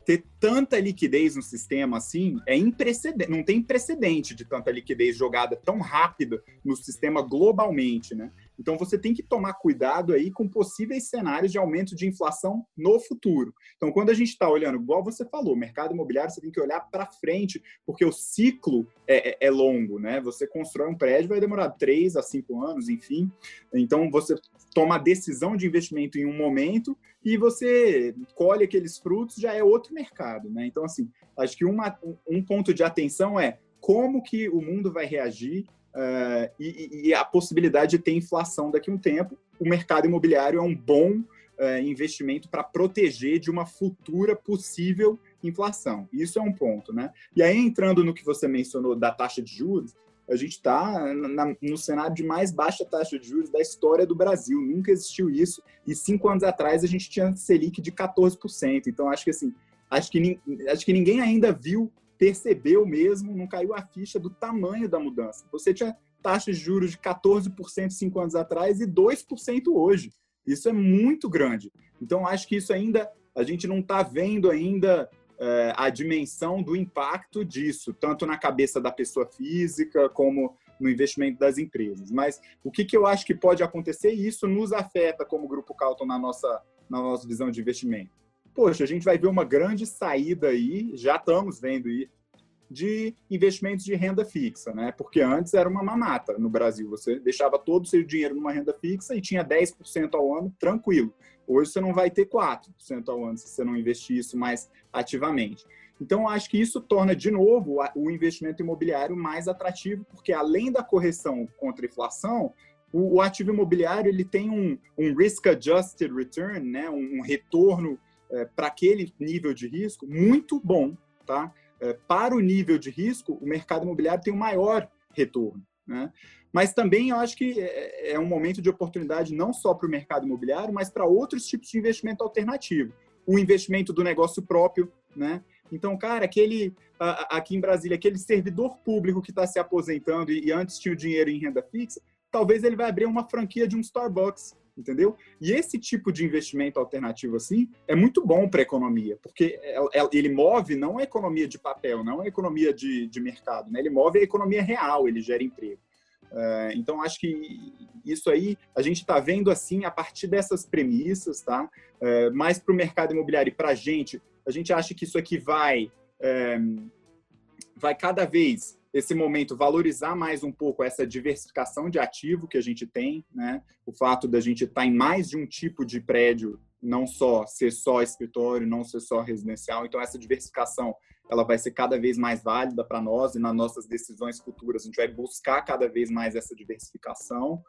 ter tanta liquidez no sistema assim é imprecedente, não tem precedente de tanta liquidez jogada tão rápida no sistema globalmente, né? Então você tem que tomar cuidado aí com possíveis cenários de aumento de inflação no futuro. Então quando a gente está olhando, igual você falou, mercado imobiliário você tem que olhar para frente, porque o ciclo é, é, é, longo, né? Você constrói um prédio vai demorar três a cinco anos, enfim. Então você toma a decisão de investimento em um momento e você colhe aqueles frutos já é outro mercado, né? Então assim, acho que uma, um ponto de atenção é como que o mundo vai reagir uh, e, e, a possibilidade de ter inflação daqui a um tempo. O mercado imobiliário é um bom uh, investimento para proteger de uma futura possível inflação. Isso é um ponto, né? E aí, entrando no que você mencionou da taxa de juros, a gente está no cenário de mais baixa taxa de juros da história do Brasil. Nunca existiu isso. E cinco anos atrás a gente tinha Selic de 14%. Então, acho que assim, acho que, acho que ninguém ainda viu percebeu mesmo, não caiu a ficha do tamanho da mudança. Você tinha taxas de juros de 14% cinco anos atrás e 2% hoje. Isso é muito grande. Então, acho que isso ainda, a gente não está vendo ainda é, a dimensão do impacto disso, tanto na cabeça da pessoa física como no investimento das empresas. Mas o que, que eu acho que pode acontecer, e isso nos afeta como Grupo Calton na nossa, na nossa visão de investimento poxa, a gente vai ver uma grande saída aí, já estamos vendo aí, de investimentos de renda fixa, né? Porque antes era uma mamata no Brasil. Você deixava todo o seu dinheiro numa renda fixa e tinha 10% ao ano, tranquilo. Hoje você não vai ter 4% ao ano se você não investir isso mais ativamente. Então, acho que isso torna, de novo, o investimento imobiliário mais atrativo, porque além da correção contra a inflação, o, ativo imobiliário ele tem um, um risk-adjusted return, né? um, um retorno é, para aquele nível de risco muito bom, tá? É, para o nível de risco, o mercado imobiliário tem um maior retorno, né? Mas também eu acho que é, é um momento de oportunidade não só para o mercado imobiliário, mas para outros tipos de investimento alternativo. O investimento do negócio próprio, né? Então, cara, aquele aqui em Brasília, aquele servidor público que está se aposentando e, antes tinha o dinheiro em renda fixa, talvez ele vai abrir uma franquia de um Starbucks entendeu? E esse tipo de investimento alternativo assim é muito bom para a economia, porque é, é, ele move não a economia de papel, não a economia de, de mercado, né? ele move a economia real, ele gera emprego. Uh, então, acho que isso aí a gente está vendo assim a partir dessas premissas, tá? Mais para o mercado imobiliário e para a gente, a gente acha que isso aqui vai, vai cada vez esse momento valorizar mais um pouco essa diversificação de ativo que a gente tem, né? O fato da gente estar tá em mais de um tipo de prédio, não só ser só escritório, não ser só residencial. Então essa diversificação ela vai ser cada vez mais válida para nós e nas nossas decisões futuras a gente vai buscar cada vez mais essa diversificação.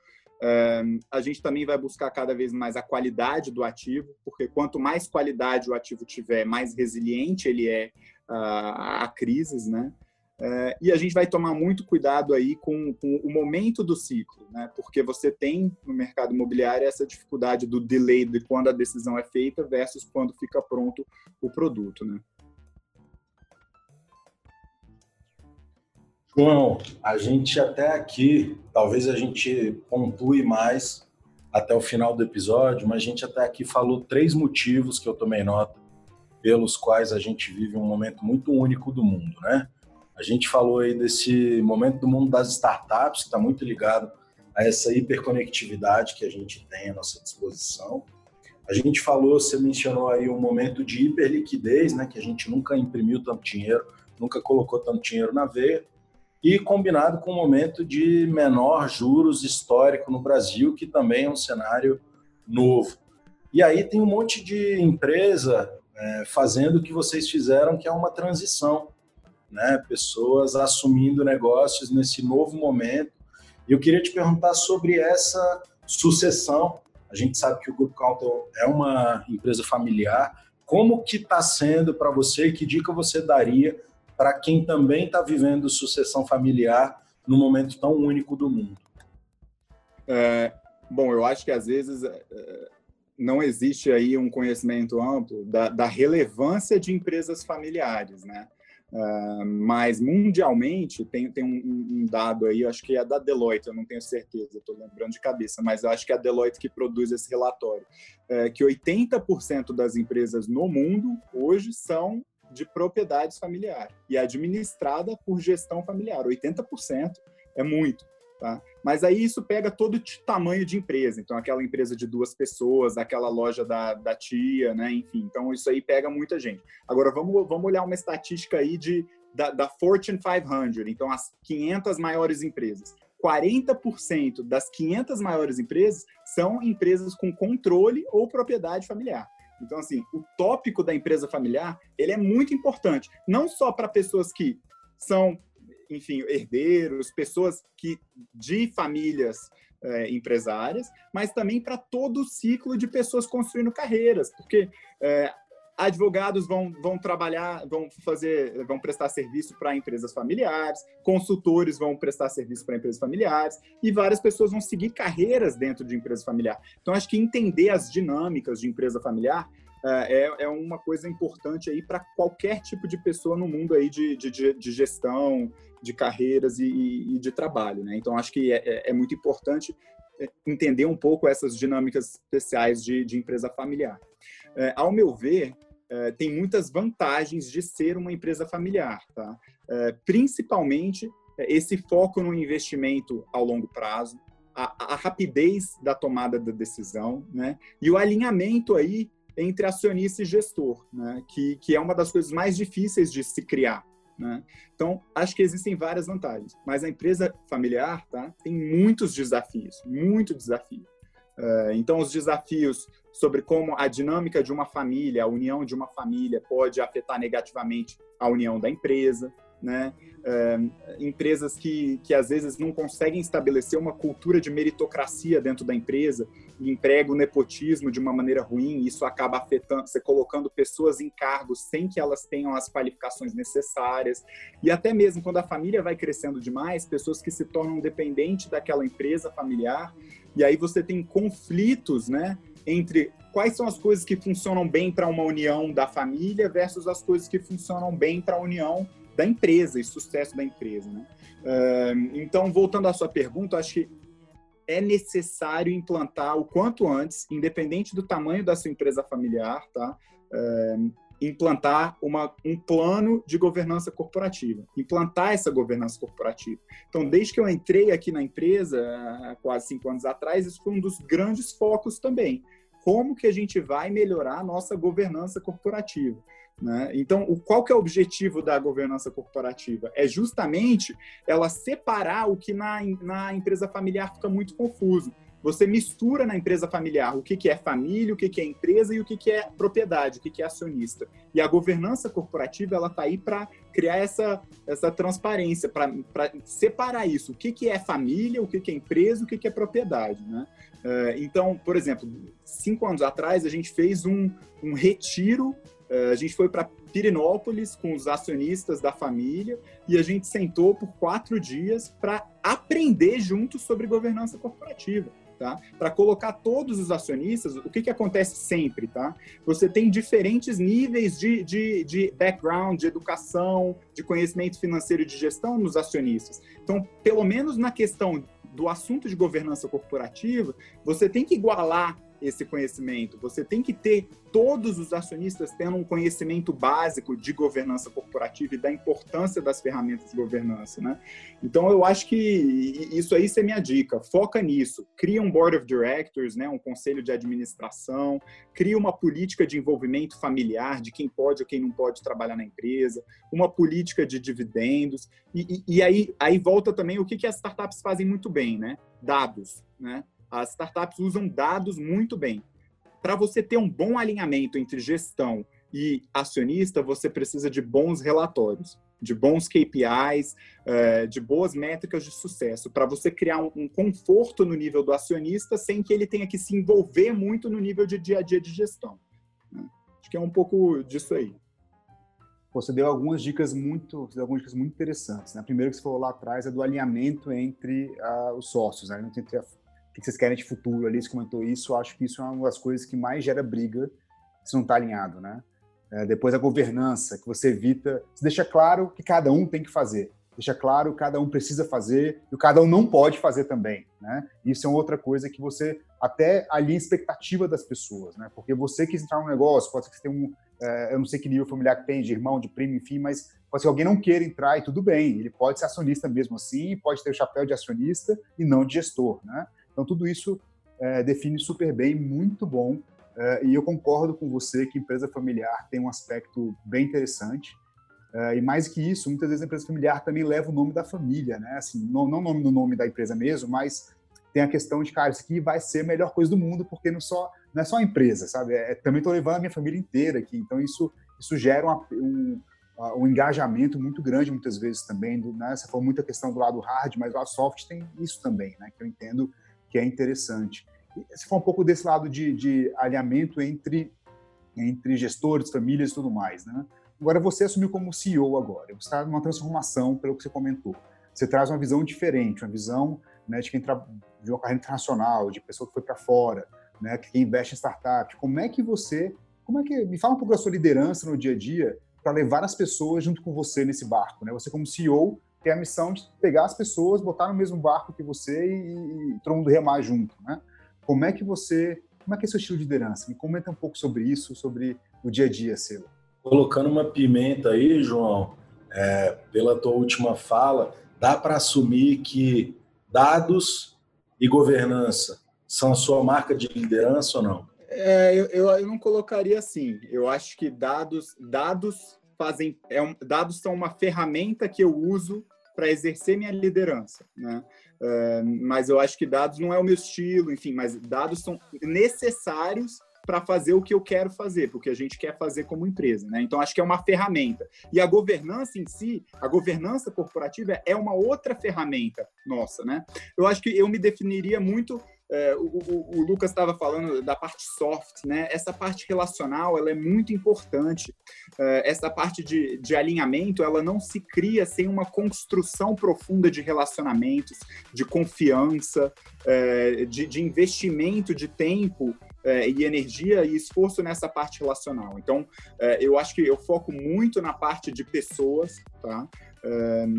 Um, a gente também vai buscar cada vez mais a qualidade do ativo, porque quanto mais qualidade o ativo tiver, mais resiliente ele é uh, a crises, né? É, e a gente vai tomar muito cuidado aí com, com, o momento do ciclo, né? porque você tem no mercado imobiliário essa dificuldade do delay de quando a decisão é feita versus quando fica pronto o produto. Né? João, a gente até aqui, talvez a gente pontue mais até o final do episódio, mas a gente até aqui falou três motivos que eu tomei nota pelos quais a gente vive um momento muito único do mundo, né? A gente falou aí desse momento do mundo das startups, que está muito ligado a essa hiperconectividade que a gente tem à nossa disposição. A gente falou, você mencionou aí um momento de hiperliquidez, né, que a gente nunca imprimiu tanto dinheiro, nunca colocou tanto dinheiro na veia, e combinado com um momento de menor juros histórico no Brasil, que também é um cenário novo. E aí tem um monte de empresa é, fazendo o que vocês fizeram, que é uma transição né? Pessoas assumindo negócios nesse novo momento. E eu queria te perguntar sobre essa sucessão. A gente sabe que o Grupo Counter é uma empresa familiar, Como que está sendo para você? Que dica você daria para quem também está vivendo sucessão familiar no momento tão único do mundo? É, bom, eu acho que às vezes é, não existe aí um conhecimento amplo da, da relevância de empresas familiares, né? Uh, mas mundialmente tem, tem um, um, dado aí, acho que é da Deloitte, eu não tenho certeza, estou lembrando de cabeça, mas acho que é a Deloitte que produz esse relatório, é, que 80% das empresas no mundo hoje são de propriedades familiares e administrada por gestão familiar. 80% é muito. Tá? Mas aí isso pega todo tamanho de empresa. Então, aquela empresa de duas pessoas, aquela loja da, da tia, né? Enfim, então isso aí pega muita gente. Agora, vamos, vamos olhar uma estatística aí de, da, da Fortune 500, então as 500 maiores empresas. 40% das 500 maiores empresas são empresas com controle ou propriedade familiar. Então, assim, o tópico da empresa familiar, ele é muito importante, não só para pessoas que são enfim, herdeiros, pessoas que de famílias é, empresárias, mas também para todo o ciclo de pessoas construindo carreiras, porque é, advogados vão, vão trabalhar, vão fazer, vão prestar serviço para empresas familiares, consultores vão prestar serviço para empresas familiares e várias pessoas vão seguir carreiras dentro de empresa familiar. Então, acho que entender as dinâmicas de empresa familiar é, é uma coisa importante aí para qualquer tipo de pessoa no mundo aí de, de, de gestão, de carreiras e, e de trabalho. Né? Então, acho que é, é, é, muito importante é, entender um pouco essas dinâmicas especiais de, de empresa familiar. É, ao meu ver, é, tem muitas vantagens de ser uma empresa familiar, tá? É, principalmente esse foco no investimento ao longo prazo, a, a, rapidez da tomada da decisão, né? E o alinhamento aí entre acionista e gestor, né? Que, que é uma das coisas mais difíceis de se criar, né? Então, acho que existem várias vantagens, mas a empresa familiar tá, tem muitos desafios, muito desafio. Uh, então, os desafios sobre como a dinâmica de uma família, a união de uma família pode afetar negativamente a união da empresa, né? Uh, empresas que, que às vezes não conseguem estabelecer uma cultura de meritocracia dentro da empresa e empregam o nepotismo de uma maneira ruim, isso acaba afetando, você colocando pessoas em cargos sem que elas tenham as qualificações necessárias. E até mesmo quando a família vai crescendo demais, pessoas que se tornam dependentes daquela empresa familiar, e aí você tem conflitos, né? Entre quais são as coisas que funcionam bem para uma união da família versus as coisas que funcionam bem para a união da empresa e sucesso da empresa. Né? Então, voltando à sua pergunta, acho que é necessário implantar o quanto antes, independente do tamanho da sua empresa familiar, tá? Uh, implantar uma, um plano de governança corporativa, implantar essa governança corporativa. Então, desde que eu entrei aqui na empresa, quase cinco anos atrás, isso foi um dos grandes focos também. Como que a gente vai melhorar a nossa governança corporativa? Né? Então, o, qual que é o objetivo da governança corporativa? É justamente ela separar o que na, na empresa familiar fica muito confuso. Você mistura na empresa familiar o que, que é família, o que, que é empresa e o que, que é propriedade, o que, que é acionista. E a governança corporativa ela está aí para criar essa, essa transparência, para separar isso. O que, que é família, o que, que é empresa, o que, que é propriedade. Né? Uh, então, por exemplo, cinco anos atrás a gente fez um, um retiro é, a gente foi para Pirinópolis com os acionistas da família e a gente sentou por quatro dias para aprender juntos sobre governança corporativa. Tá? Para colocar todos os acionistas, o que, que acontece sempre, tá? Você tem diferentes níveis de, de, de background, de educação, de conhecimento financeiro e de gestão nos acionistas. Então, pelo menos na questão do assunto de governança corporativa, você tem que igualar esse conhecimento. Você tem que ter todos os acionistas tendo um conhecimento básico de governança corporativa e da importância das ferramentas de governança, né? Então eu acho que isso aí é minha dica. Foca nisso. Cria um board of directors, né, um conselho de administração, cria uma política de envolvimento familiar de quem pode ou quem não pode trabalhar na empresa, uma política de dividendos e, e, e aí aí volta também o que que as startups fazem muito bem, né? Dados, né? As startups usam dados muito bem. Para você ter um bom alinhamento entre gestão e acionista, você precisa de bons relatórios, de bons KPIs, eh, de boas métricas de sucesso, para você criar um conforto no nível do acionista sem que ele tenha que se envolver muito no nível de dia a dia de gestão. Né? Acho que é um pouco disso aí. Você deu algumas dicas muito, algumas dicas muito interessantes. Né? A primeira que você falou lá atrás é do alinhamento entre uh, os sócios, né? entre a, que vocês querem de futuro ali, você comentou isso, eu acho que isso é uma das coisas que mais gera briga se não está alinhado, né? É, depois a governança, que você evita, você deixa claro que cada um tem que fazer, deixa claro que cada um precisa fazer e o cada um não pode fazer também, né? Isso é outra coisa que você até alinha a expectativa das pessoas, né? Porque você quis entrar num negócio, pode ser que você tenha um, é, eu não sei que nível familiar que tem, de irmão, de primo, enfim, mas pode ser que alguém não queira entrar e tudo bem, ele pode ser acionista mesmo assim, pode ter o chapéu de acionista e não de gestor, né? Então tudo isso é, define super bem, muito bom Uh, e eu concordo com você que empresa familiar tem um aspecto bem interessante. Uh, e mais que isso, muitas vezes a empresa familiar também leva o nome da família, né? Assim, não, não nome do nome da empresa mesmo, mas tem a questão de, cara, isso aqui vai ser a melhor coisa do mundo, porque não, só, não é só a empresa, sabe? É, é também estou levando a minha família inteira aqui. Então, isso, isso gera uma, um, um engajamento muito grande, muitas vezes também. Do, né? Você falou muita questão do lado hard, mas o lado soft tem isso também, né? Que eu entendo que é interessante se for um pouco desse lado de, de alinhamento entre, entre gestores, famílias e tudo mais, né? Agora, você assumiu como CEO agora, você está numa transformação, pelo que você comentou. Você traz uma visão diferente, uma visão né, de quem tra... de uma carreira internacional, de pessoa que foi para fora, né, que investe em startup. Como é que você, como é que me fala um pouco da sua liderança no dia a dia para levar as pessoas junto com você nesse barco, né? Você como CEO tem a missão de pegar as pessoas, botar no mesmo barco que você e, e todo mundo remar junto, né? Como é que você, como é que é seu estilo de liderança? Me comenta um pouco sobre isso, sobre o dia a dia seu. Colocando uma pimenta aí, João, é, pela tua última fala, dá para assumir que dados e governança são a sua marca de liderança ou não? É, eu, eu, eu, não colocaria assim. Eu acho que dados, dados fazem, é um, dados são uma ferramenta que eu uso para exercer minha liderança, né? Uh, mas eu acho que dados não é o meu estilo, enfim, mas dados são necessários para fazer o que eu quero fazer, porque a gente quer fazer como empresa, né? Então acho que é uma ferramenta. E a governança em si, a governança corporativa é uma outra ferramenta nossa, né? Eu acho que eu me definiria muito é, o, o, o, Lucas estava falando da parte soft, né? Essa parte relacional, ela é muito importante. É, essa parte de, de alinhamento, ela não se cria sem uma construção profunda de relacionamentos, de confiança, é, de, de, investimento de tempo é, e energia e esforço nessa parte relacional. Então, é, eu acho que eu foco muito na parte de pessoas, tá?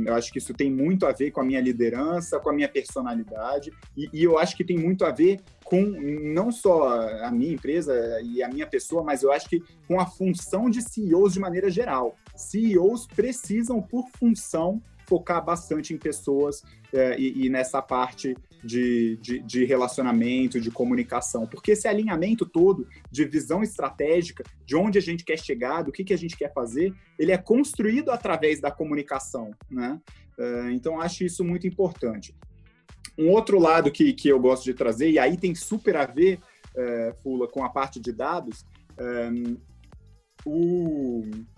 Eu acho que isso tem muito a ver com a minha liderança, com a minha personalidade, e, e, eu acho que tem muito a ver com não só a minha empresa e a minha pessoa, mas eu acho que com a função de CEOs de maneira geral. CEOs precisam, por função, focar bastante em pessoas é, e, e, nessa parte de, de, de, relacionamento, de comunicação, porque esse alinhamento todo de visão estratégica, de onde a gente quer chegar, do que, que a gente quer fazer, ele é construído através da comunicação, né? É, então, acho isso muito importante. Um outro lado que, que eu gosto de trazer, e aí tem super a ver, é, Fula, com a parte de dados, é, o é,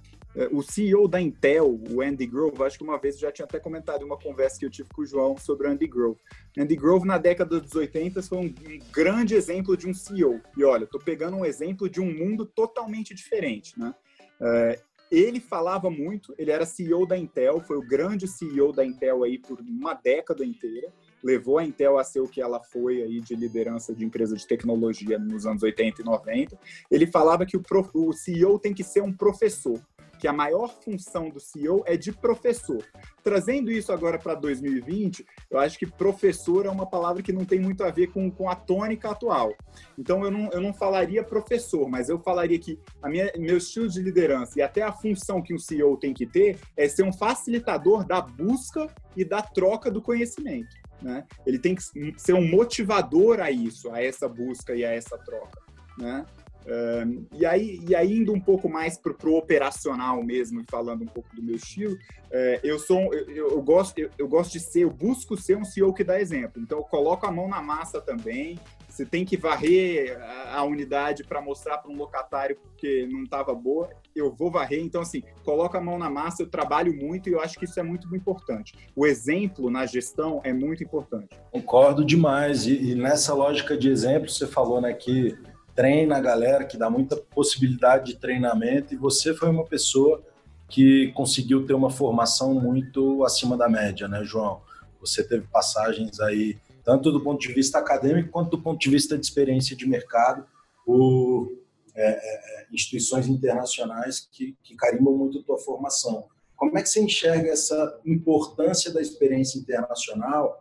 o CEO da Intel, o Andy Grove, acho que uma vez eu já tinha até comentado em uma conversa que eu tive com o João sobre o Andy Grove. Andy Grove, na década dos 80, foi um, grande exemplo de um CEO. E olha, estou pegando um exemplo de um mundo totalmente diferente, né? É, ele falava muito, ele era CEO da Intel, foi o grande CEO da Intel aí por uma década inteira, levou a Intel a ser o que ela foi aí de liderança de empresa de tecnologia nos anos 80 e 90. Ele falava que o, o CEO tem que ser um professor que a maior função do CEO é de professor. Trazendo isso agora para 2020, eu acho que professor é uma palavra que não tem muito a ver com, com a tônica atual. Então, eu não, eu não falaria professor, mas eu falaria que a minha, meu estilo de liderança e até a função que um CEO tem que ter é ser um facilitador da busca e da troca do conhecimento. Né? Ele tem que ser um motivador a isso, a essa busca e a essa troca. Né? Uh, e, aí, e aí, indo um pouco mais para o operacional mesmo, falando um pouco do meu estilo, uh, eu sou eu, eu gosto eu, eu, gosto de ser, eu busco ser um CEO que dá exemplo. Então eu coloco a mão na massa também. Você tem que varrer a, a unidade para mostrar para um locatário porque não estava boa, eu vou varrer. Então, assim, coloco a mão na massa, eu trabalho muito e eu acho que isso é muito importante. O exemplo na gestão é muito importante. Concordo demais. E, e nessa lógica de exemplo, você falou né, que treina a galera, que dá muita possibilidade de treinamento, e você foi uma pessoa que conseguiu ter uma formação muito acima da média, né, João? Você teve passagens aí, tanto do ponto de vista acadêmico quanto do ponto de vista de experiência de mercado, por é, é, é instituições internacionais que, que carimbam muito a tua formação. Como é que você enxerga essa importância da experiência internacional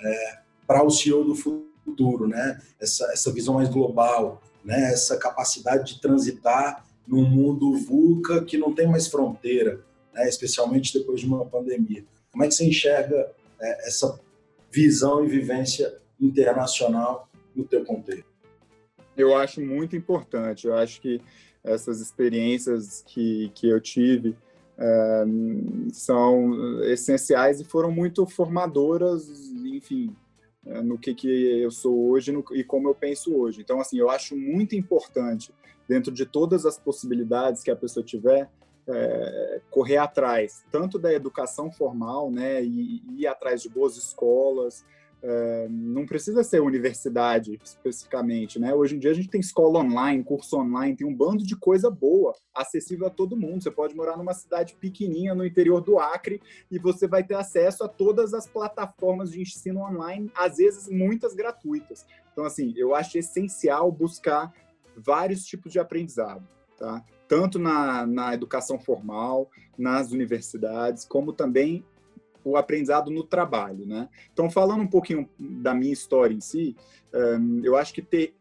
é, para o CEO do futuro, né? Essa, essa visão mais global, né? Essa capacidade de transitar num mundo VUCA que não tem mais fronteira, né? especialmente depois de uma pandemia. Como é que você enxerga é, essa visão e vivência internacional no teu contexto? Eu acho muito importante. Eu acho que essas experiências que, que eu tive é, são essenciais e foram muito formadoras, enfim, no que, que eu sou hoje no, e como eu penso hoje. Então, assim, eu acho muito importante, dentro de todas as possibilidades que a pessoa tiver, é, correr atrás, tanto da educação formal, né, e, e ir atrás de boas escolas, é, não precisa ser universidade especificamente, né? Hoje em dia a gente tem escola online, curso online, tem um bando de coisa boa, acessível a todo mundo. Você pode morar numa cidade pequenininha no interior do Acre e você vai ter acesso a todas as plataformas de ensino online, às vezes muitas gratuitas. Então, assim, eu acho essencial buscar vários tipos de aprendizado, tá? Tanto na, na educação formal, nas universidades, como também o aprendizado no trabalho, né? Então, falando um pouquinho da minha história em si, eu acho que ter,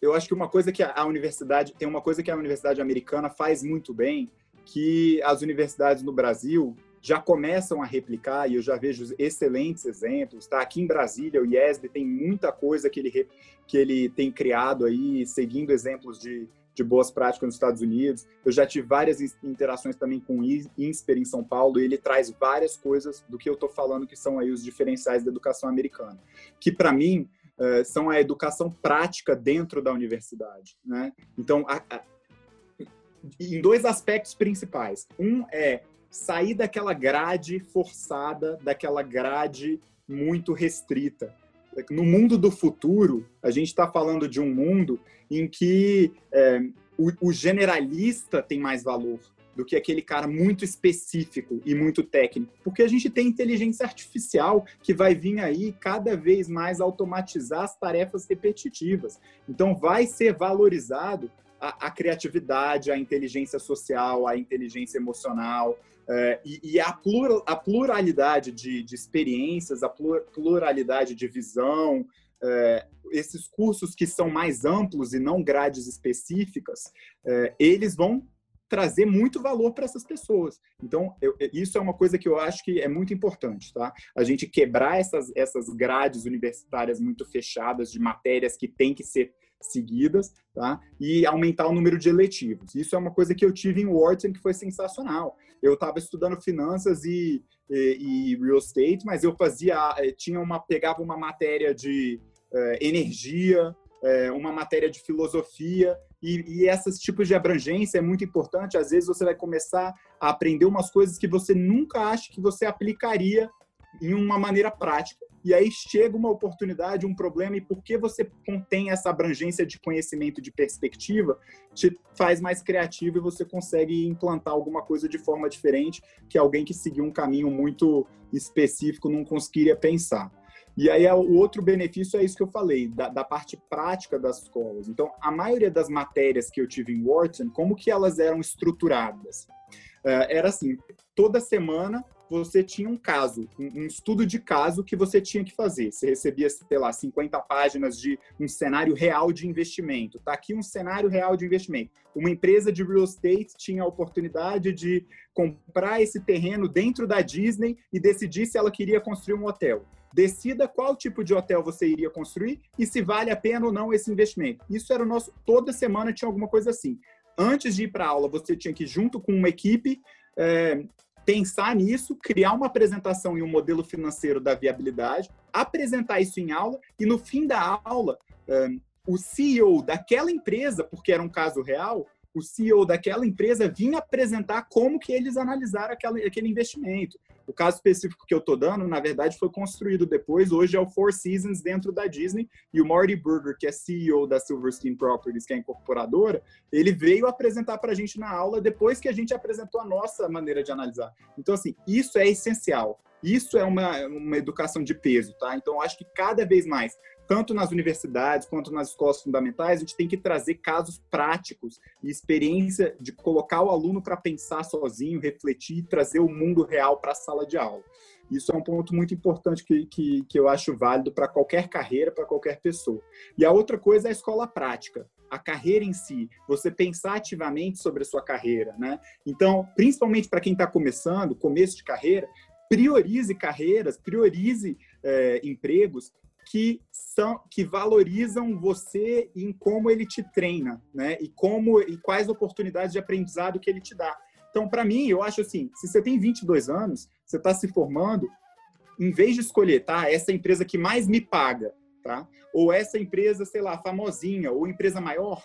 eu acho que uma coisa que a universidade tem uma coisa que a universidade americana faz muito bem, que as universidades no Brasil já começam a replicar, e eu já vejo excelentes exemplos, tá? Aqui em Brasília, o IESB tem muita coisa que ele, que ele tem criado aí, seguindo exemplos de, de boas práticas nos Estados Unidos. Eu já tive várias interações também com o INSPER em São Paulo, e ele traz várias coisas do que eu estou falando que são aí os diferenciais da educação americana, que para mim uh, são a educação prática dentro da universidade, né? Então, a, a, em dois aspectos principais. Um é sair daquela grade forçada, daquela grade muito restrita no mundo do futuro, a gente está falando de um mundo em que é, o, o, generalista tem mais valor do que aquele cara muito específico e muito técnico, porque a gente tem inteligência artificial que vai vir aí cada vez mais automatizar as tarefas repetitivas. Então, vai ser valorizado a, a criatividade, a inteligência social, a inteligência emocional, Uh, e, e a, plural, a, pluralidade de, de, experiências, a pluralidade de visão, uh, esses cursos que são mais amplos e não grades específicas, uh, eles vão trazer muito valor para essas pessoas. Então, eu, isso é uma coisa que eu acho que é muito importante, tá? A gente quebrar essas, essas grades universitárias muito fechadas de matérias que têm que ser seguidas, tá? E aumentar o número de eletivos. Isso é uma coisa que eu tive em Wharton que foi sensacional. Eu estava estudando finanças e, e, e, real estate, mas eu fazia, eh, tinha uma, pegava uma matéria de eh, energia, eh, uma matéria de filosofia e, e esses tipos de abrangência é muito importante. Às vezes você vai começar a aprender umas coisas que você nunca acha que você aplicaria em uma maneira prática e aí chega uma oportunidade, um problema, e porque você contém essa abrangência de conhecimento, de perspectiva, te faz mais criativo e você consegue implantar alguma coisa de forma diferente que alguém que seguiu um caminho muito específico não conseguiria pensar. E aí o outro benefício é isso que eu falei, da, da, parte prática das escolas. Então, a maioria das matérias que eu tive em Wharton, como que elas eram estruturadas? Uh, era assim, toda semana você tinha um caso, um, estudo de caso que você tinha que fazer. Você recebia, sei lá, 50 páginas de um cenário real de investimento. Tá aqui um cenário real de investimento. Uma empresa de real estate tinha a oportunidade de comprar esse terreno dentro da Disney e decidir se ela queria construir um hotel. Decida qual tipo de hotel você iria construir e se vale a pena ou não esse investimento. Isso era o nosso. Toda semana tinha alguma coisa assim. Antes de ir para aula, você tinha que, junto com uma equipe, é, pensar nisso, criar uma apresentação e um modelo financeiro da viabilidade, apresentar isso em aula e no fim da aula, um, o CEO daquela empresa, porque era um caso real, o CEO daquela empresa vinha apresentar como que eles analisaram aquela, aquele investimento. O caso específico que eu estou dando, na verdade, foi construído depois. Hoje é o Four Seasons dentro da Disney. E o Marty Burger, que é CEO da Silverstein Properties, que é a incorporadora, ele veio apresentar para a gente na aula depois que a gente apresentou a nossa maneira de analisar. Então, assim, isso é essencial. Isso é uma, uma educação de peso, tá? Então, acho que cada vez mais tanto nas universidades quanto nas escolas fundamentais, a gente tem que trazer casos práticos e experiência de colocar o aluno para pensar sozinho, refletir, trazer o mundo real para a sala de aula. Isso é um ponto muito importante que, que, que eu acho válido para qualquer carreira, para qualquer pessoa. E a outra coisa é a escola prática a carreira em si, você pensar ativamente sobre a sua carreira, né? Então, principalmente para quem está começando, começo de carreira, priorize carreiras, priorize é, empregos que são que valorizam você em como ele te treina, né? E como e quais oportunidades de aprendizado que ele te dá. Então, para mim, eu acho assim, se você tem 22 anos, você está se formando, em vez de escolher, tá, essa empresa que mais me paga, tá? Ou essa empresa, sei lá, famosinha, ou empresa maior,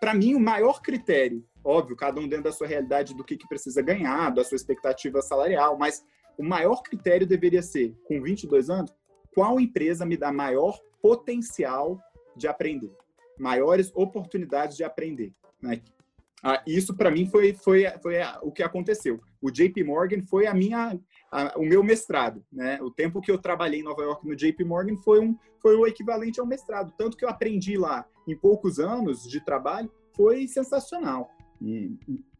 para mim o maior critério, óbvio, cada um dentro da sua realidade do que, que precisa ganhar, da sua expectativa salarial, mas o maior critério deveria ser, com 22 anos, qual empresa me dá maior potencial de aprender, maiores oportunidades de aprender. Né? Ah, isso para mim foi, foi, foi o que aconteceu. O JP Morgan foi a minha, a, o meu mestrado. Né? O tempo que eu trabalhei em Nova York no JP Morgan foi, um, foi o equivalente ao mestrado. Tanto que eu aprendi lá em poucos anos de trabalho foi sensacional. E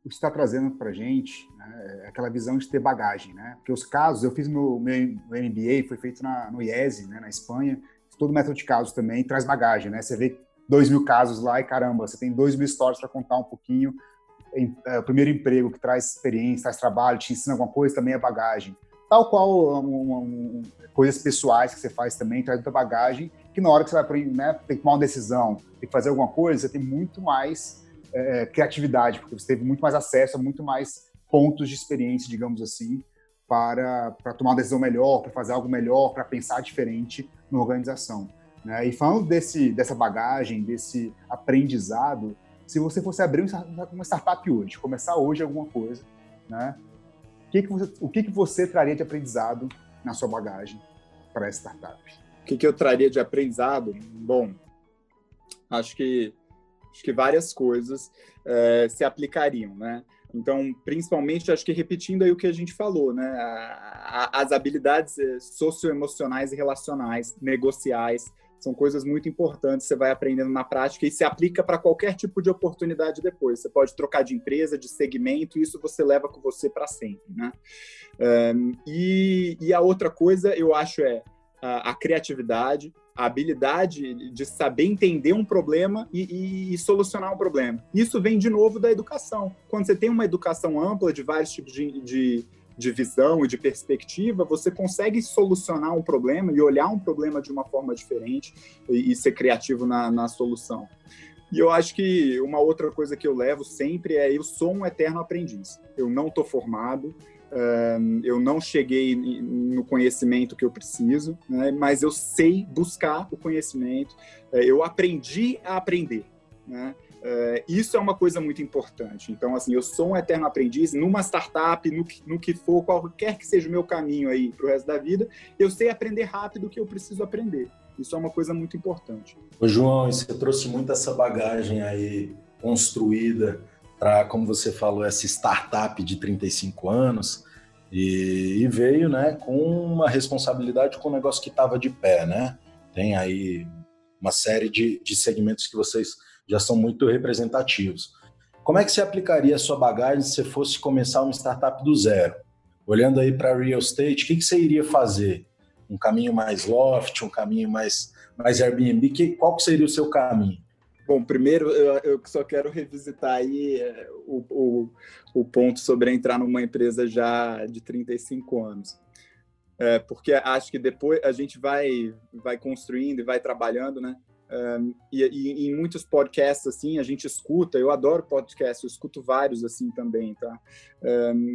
o que está trazendo para a gente né, é aquela visão de ter bagagem, né? Porque os casos, eu fiz meu, meu, MBA, foi feito na, no IESE, né, na Espanha, todo método de casos também traz bagagem, né? Você vê dois mil casos lá e caramba, você tem dois mil histórias para contar um pouquinho. É, o primeiro emprego que traz experiência, traz trabalho, te ensina alguma coisa também é bagagem. Tal qual um, um, coisas pessoais que você faz também traz muita bagagem, que na hora que você vai né, tem que tomar uma decisão, tem que fazer alguma coisa, você tem muito mais é, criatividade, porque você teve muito mais acesso a muito mais pontos de experiência, digamos assim, para, para tomar uma decisão melhor, para fazer algo melhor, para pensar diferente na organização. Né? E falando desse, dessa bagagem, desse aprendizado, se você fosse abrir uma startup hoje, começar hoje alguma coisa, né? o, que, que, você, o que, que você traria de aprendizado na sua bagagem para essa startup? O que, que eu traria de aprendizado? Bom, acho que acho que várias coisas é, se aplicariam, né? Então, principalmente, acho que repetindo aí o que a gente falou, né? as habilidades eh, socioemocionais e relacionais, negociais, são coisas muito importantes, você vai aprendendo na prática e se aplica para qualquer tipo de oportunidade depois. Você pode trocar de empresa, de segmento, e isso você leva com você para sempre, né? Um, e, e, a outra coisa, eu acho, é a, criatividade, a habilidade de saber entender um problema e, e, e, solucionar um problema. Isso vem de novo da educação. Quando você tem uma educação ampla de vários tipos de, de, de visão e de perspectiva, você consegue solucionar um problema e olhar um problema de uma forma diferente e, e ser criativo na, na solução. E eu acho que uma outra coisa que eu levo sempre é eu sou um eterno aprendiz. Eu não estou formado, eu não cheguei no conhecimento que eu preciso, né? mas eu sei buscar o conhecimento, é, eu aprendi a aprender. Né? É, isso é uma coisa muito importante. Então, assim, eu sou um eterno aprendiz numa startup, no que, no que for, qualquer que seja o meu caminho aí para o resto da vida, eu sei aprender rápido o que eu preciso aprender. Isso é uma coisa muito importante. Ô, João, você trouxe muito essa bagagem aí construída para, como você falou, essa startup de 35 anos e, e veio né, com uma responsabilidade com um negócio que estava de pé. Né? Tem aí uma série de, de segmentos que vocês já são muito representativos. Como é que você aplicaria a sua bagagem se você fosse começar uma startup do zero? Olhando aí para real estate, o que, que você iria fazer? Um caminho mais loft, um caminho mais, mais Airbnb? Que, qual que seria o seu caminho? Bom, primeiro eu, só quero revisitar aí é, o, o, o, ponto sobre entrar numa empresa já de 35 anos. É, porque acho que depois a gente vai, vai construindo e vai trabalhando, né? E, em muitos podcasts assim a gente escuta, eu adoro podcast, eu escuto vários assim também, tá?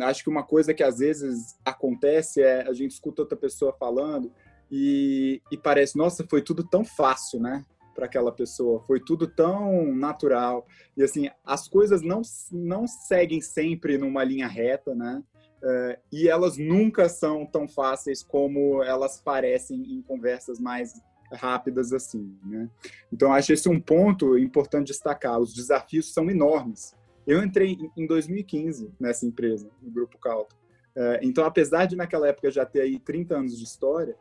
Acho que uma coisa que às vezes acontece é a gente escuta outra pessoa falando e, e parece, nossa, foi tudo tão fácil, né? Para aquela pessoa. Foi tudo tão natural. E assim, as coisas não, não seguem sempre numa linha reta, né? Uh, e elas nunca são tão fáceis como elas parecem em conversas mais rápidas assim, né? Então acho esse um ponto importante destacar. Os desafios são enormes. Eu entrei em 2015 nessa empresa, no Grupo Calto. Uh, então, apesar de naquela época já ter aí 30 anos de história,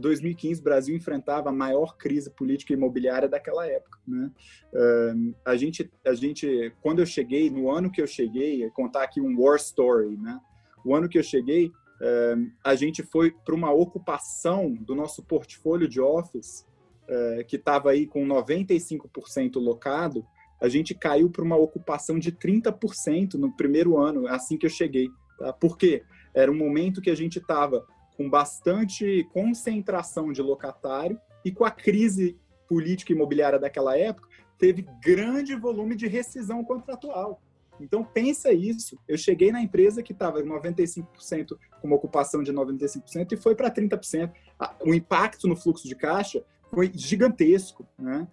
2015 o Brasil enfrentava a maior crise política e imobiliária daquela época, né? Uh, a gente, a gente, quando eu cheguei, no ano que eu cheguei, contar aqui um war story, né? O ano que eu cheguei, uh, a gente foi para uma ocupação do nosso portfólio de office, uh, que estava aí com 95% locado, a gente caiu para uma ocupação de 30% no primeiro ano, assim que eu cheguei. Tá? Por quê? Era um momento que a gente estava com bastante concentração de locatário e com a crise política imobiliária daquela época, teve grande volume de rescisão contratual. Então, pensa isso. Eu cheguei na empresa que estava 95%, com uma ocupação de 95%, e foi para 30%. O impacto no fluxo de caixa foi gigantesco. Né?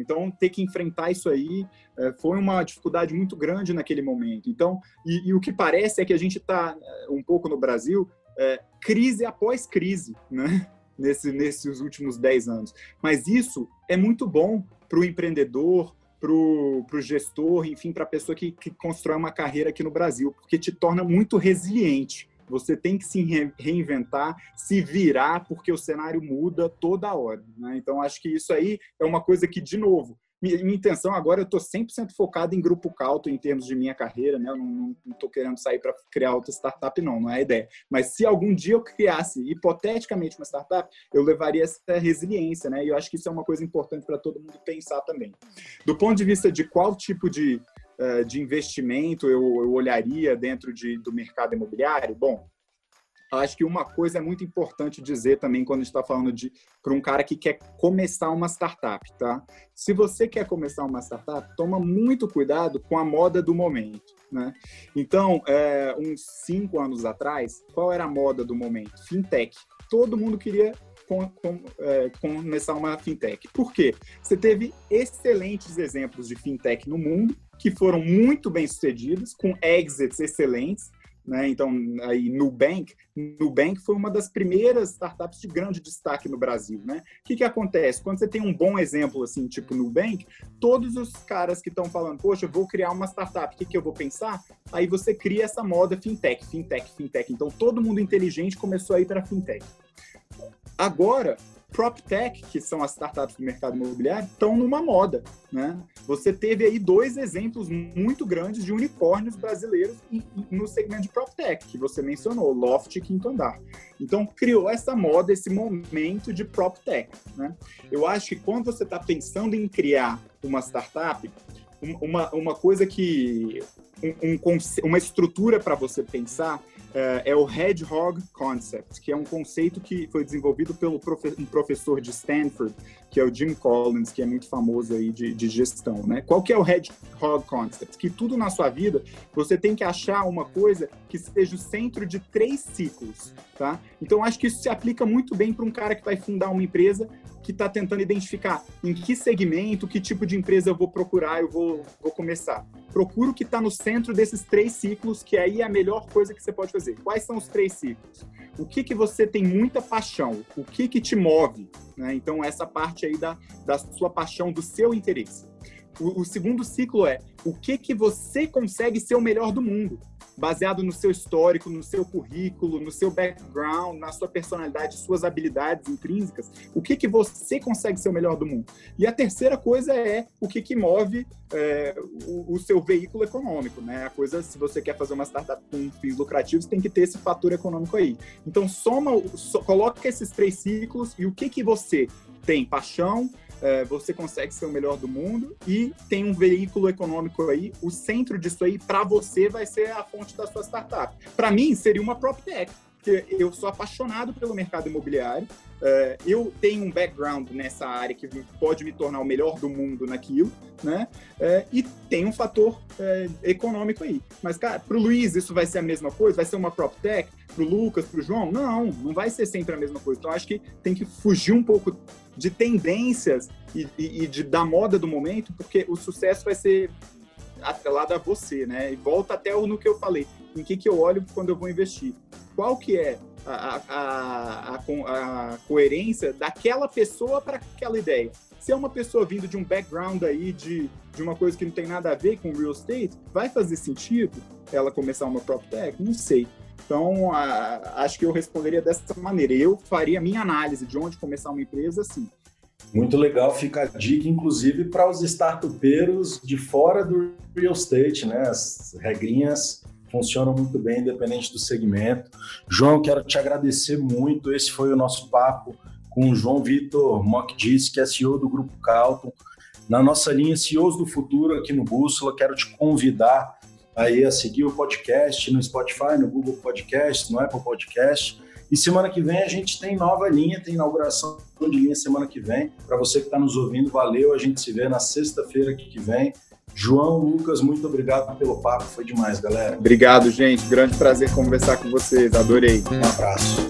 Então, ter que enfrentar isso aí eh, foi uma dificuldade muito grande naquele momento. Então, e, e o que parece é que a gente está eh, um pouco no Brasil é, crise após crise, né? Nesse, nesses últimos 10 anos. Mas isso é muito bom para o empreendedor, para o gestor, enfim, para a pessoa que, que constrói uma carreira aqui no Brasil, porque te torna muito resiliente. Você tem que se reinventar, se virar, porque o cenário muda toda hora. Né? Então, acho que isso aí é uma coisa que, de novo, minha, intenção agora, eu estou 100% focado em grupo calto em termos de minha carreira, né? Eu não estou querendo sair para criar outra startup, não, não é a ideia. Mas se algum dia eu criasse, hipoteticamente, uma startup, eu levaria essa resiliência, né? E eu acho que isso é uma coisa importante para todo mundo pensar também. Do ponto de vista de qual tipo de, uh, de investimento eu, eu olharia dentro de, do mercado imobiliário, bom, acho que uma coisa é muito importante dizer também quando a gente está falando de para um cara que quer começar uma startup, tá? Se você quer começar uma startup, toma muito cuidado com a moda do momento, né? Então, é, uns cinco anos atrás, qual era a moda do momento? Fintech. Todo mundo queria com, com, é, começar uma fintech. Por quê? Você teve excelentes exemplos de fintech no mundo que foram muito bem sucedidos, com exits excelentes, né? Então, aí Nubank, Nubank foi uma das primeiras startups de grande destaque no Brasil, né? O que, que acontece? Quando você tem um bom exemplo, assim, tipo Nubank, todos os caras que estão falando, poxa, eu vou criar uma startup, o que, que eu vou pensar? Aí você cria essa moda fintech, fintech, fintech. Então, todo mundo inteligente começou a ir para fintech. Agora, PropTech, que são as startups do mercado imobiliário, estão numa moda. Né? Você teve aí dois exemplos muito grandes de unicórnios brasileiros no segmento de PropTech, que você mencionou, Loft e Quinto Andar. Então, criou essa moda, esse momento de PropTech. Né? Eu acho que quando você está pensando em criar uma startup, uma, uma coisa que. Um, um, uma estrutura para você pensar é, é o Hedgehog Concept, que é um conceito que foi desenvolvido pelo profe um professor de Stanford, que é o Jim Collins, que é muito famoso aí de, de gestão, né? Qual que é o Hedgehog Concept? Que tudo na sua vida você tem que achar uma coisa que seja o centro de três ciclos, tá? Então acho que isso se aplica muito bem para um cara que vai fundar uma empresa que está tentando identificar em que segmento, que tipo de empresa eu vou procurar, eu vou, vou começar. Procura o que está no centro desses três ciclos, que aí é a melhor coisa que você pode fazer. Quais são os três ciclos? O que, que você tem muita paixão? O que, que te move? Né? Então, essa parte aí da, da sua paixão, do seu interesse. O, o segundo ciclo é o que, que você consegue ser o melhor do mundo baseado no seu histórico, no seu currículo, no seu background, na sua personalidade, suas habilidades intrínsecas, o que, que você consegue ser o melhor do mundo. E a terceira coisa é o que, que move é, o, o, seu veículo econômico, né? A coisa, se você quer fazer uma startup com fins lucrativos, tem que ter esse fator econômico aí. Então, soma, so, coloca esses três ciclos e o que, que você tem paixão, é, você consegue ser o melhor do mundo e tem um veículo econômico aí. O centro disso aí, para você, vai ser a fonte da sua startup. Para mim, seria uma PropTech, porque eu sou apaixonado pelo mercado imobiliário. É, eu tenho um background nessa área que pode me tornar o melhor do mundo naquilo, né? É, e tem um fator é, econômico aí. Mas, cara, para o Luiz isso vai ser a mesma coisa? Vai ser uma PropTech? Para o Lucas, para o João? Não, não vai ser sempre a mesma coisa. Então, acho que tem que fugir um pouco de tendências e, e, e de, da moda do momento, porque o sucesso vai ser atrelado a você, né? E volta até no que eu falei, em que, que eu olho quando eu vou investir. Qual que é a, a, a, a coerência daquela pessoa para aquela ideia? Se é uma pessoa vindo de um background aí de, de uma coisa que não tem nada a ver com real estate, vai fazer sentido ela começar uma prop tech? Não sei. Então, a, acho que eu responderia dessa maneira. Eu faria a minha análise de onde começar uma empresa assim. Muito legal, fica a dica, inclusive, para os startupeiros de fora do real estate, né? As regrinhas funcionam muito bem, independente do segmento. João, quero te agradecer muito. Esse foi o nosso papo com o João Vitor Mockdis, que é CEO do Grupo Calton. Na nossa linha CEOs do Futuro aqui no Bússola, quero te convidar aí a seguir o podcast no Spotify, no Google Podcast, no Apple Podcast. E semana que vem a gente tem nova linha, tem inauguração de linha semana que vem. Para você que está nos ouvindo, valeu. A gente se vê na sexta-feira que vem. João, Lucas, muito obrigado pelo papo, foi demais, galera. Obrigado, gente. Grande prazer conversar com vocês, adorei. Um abraço.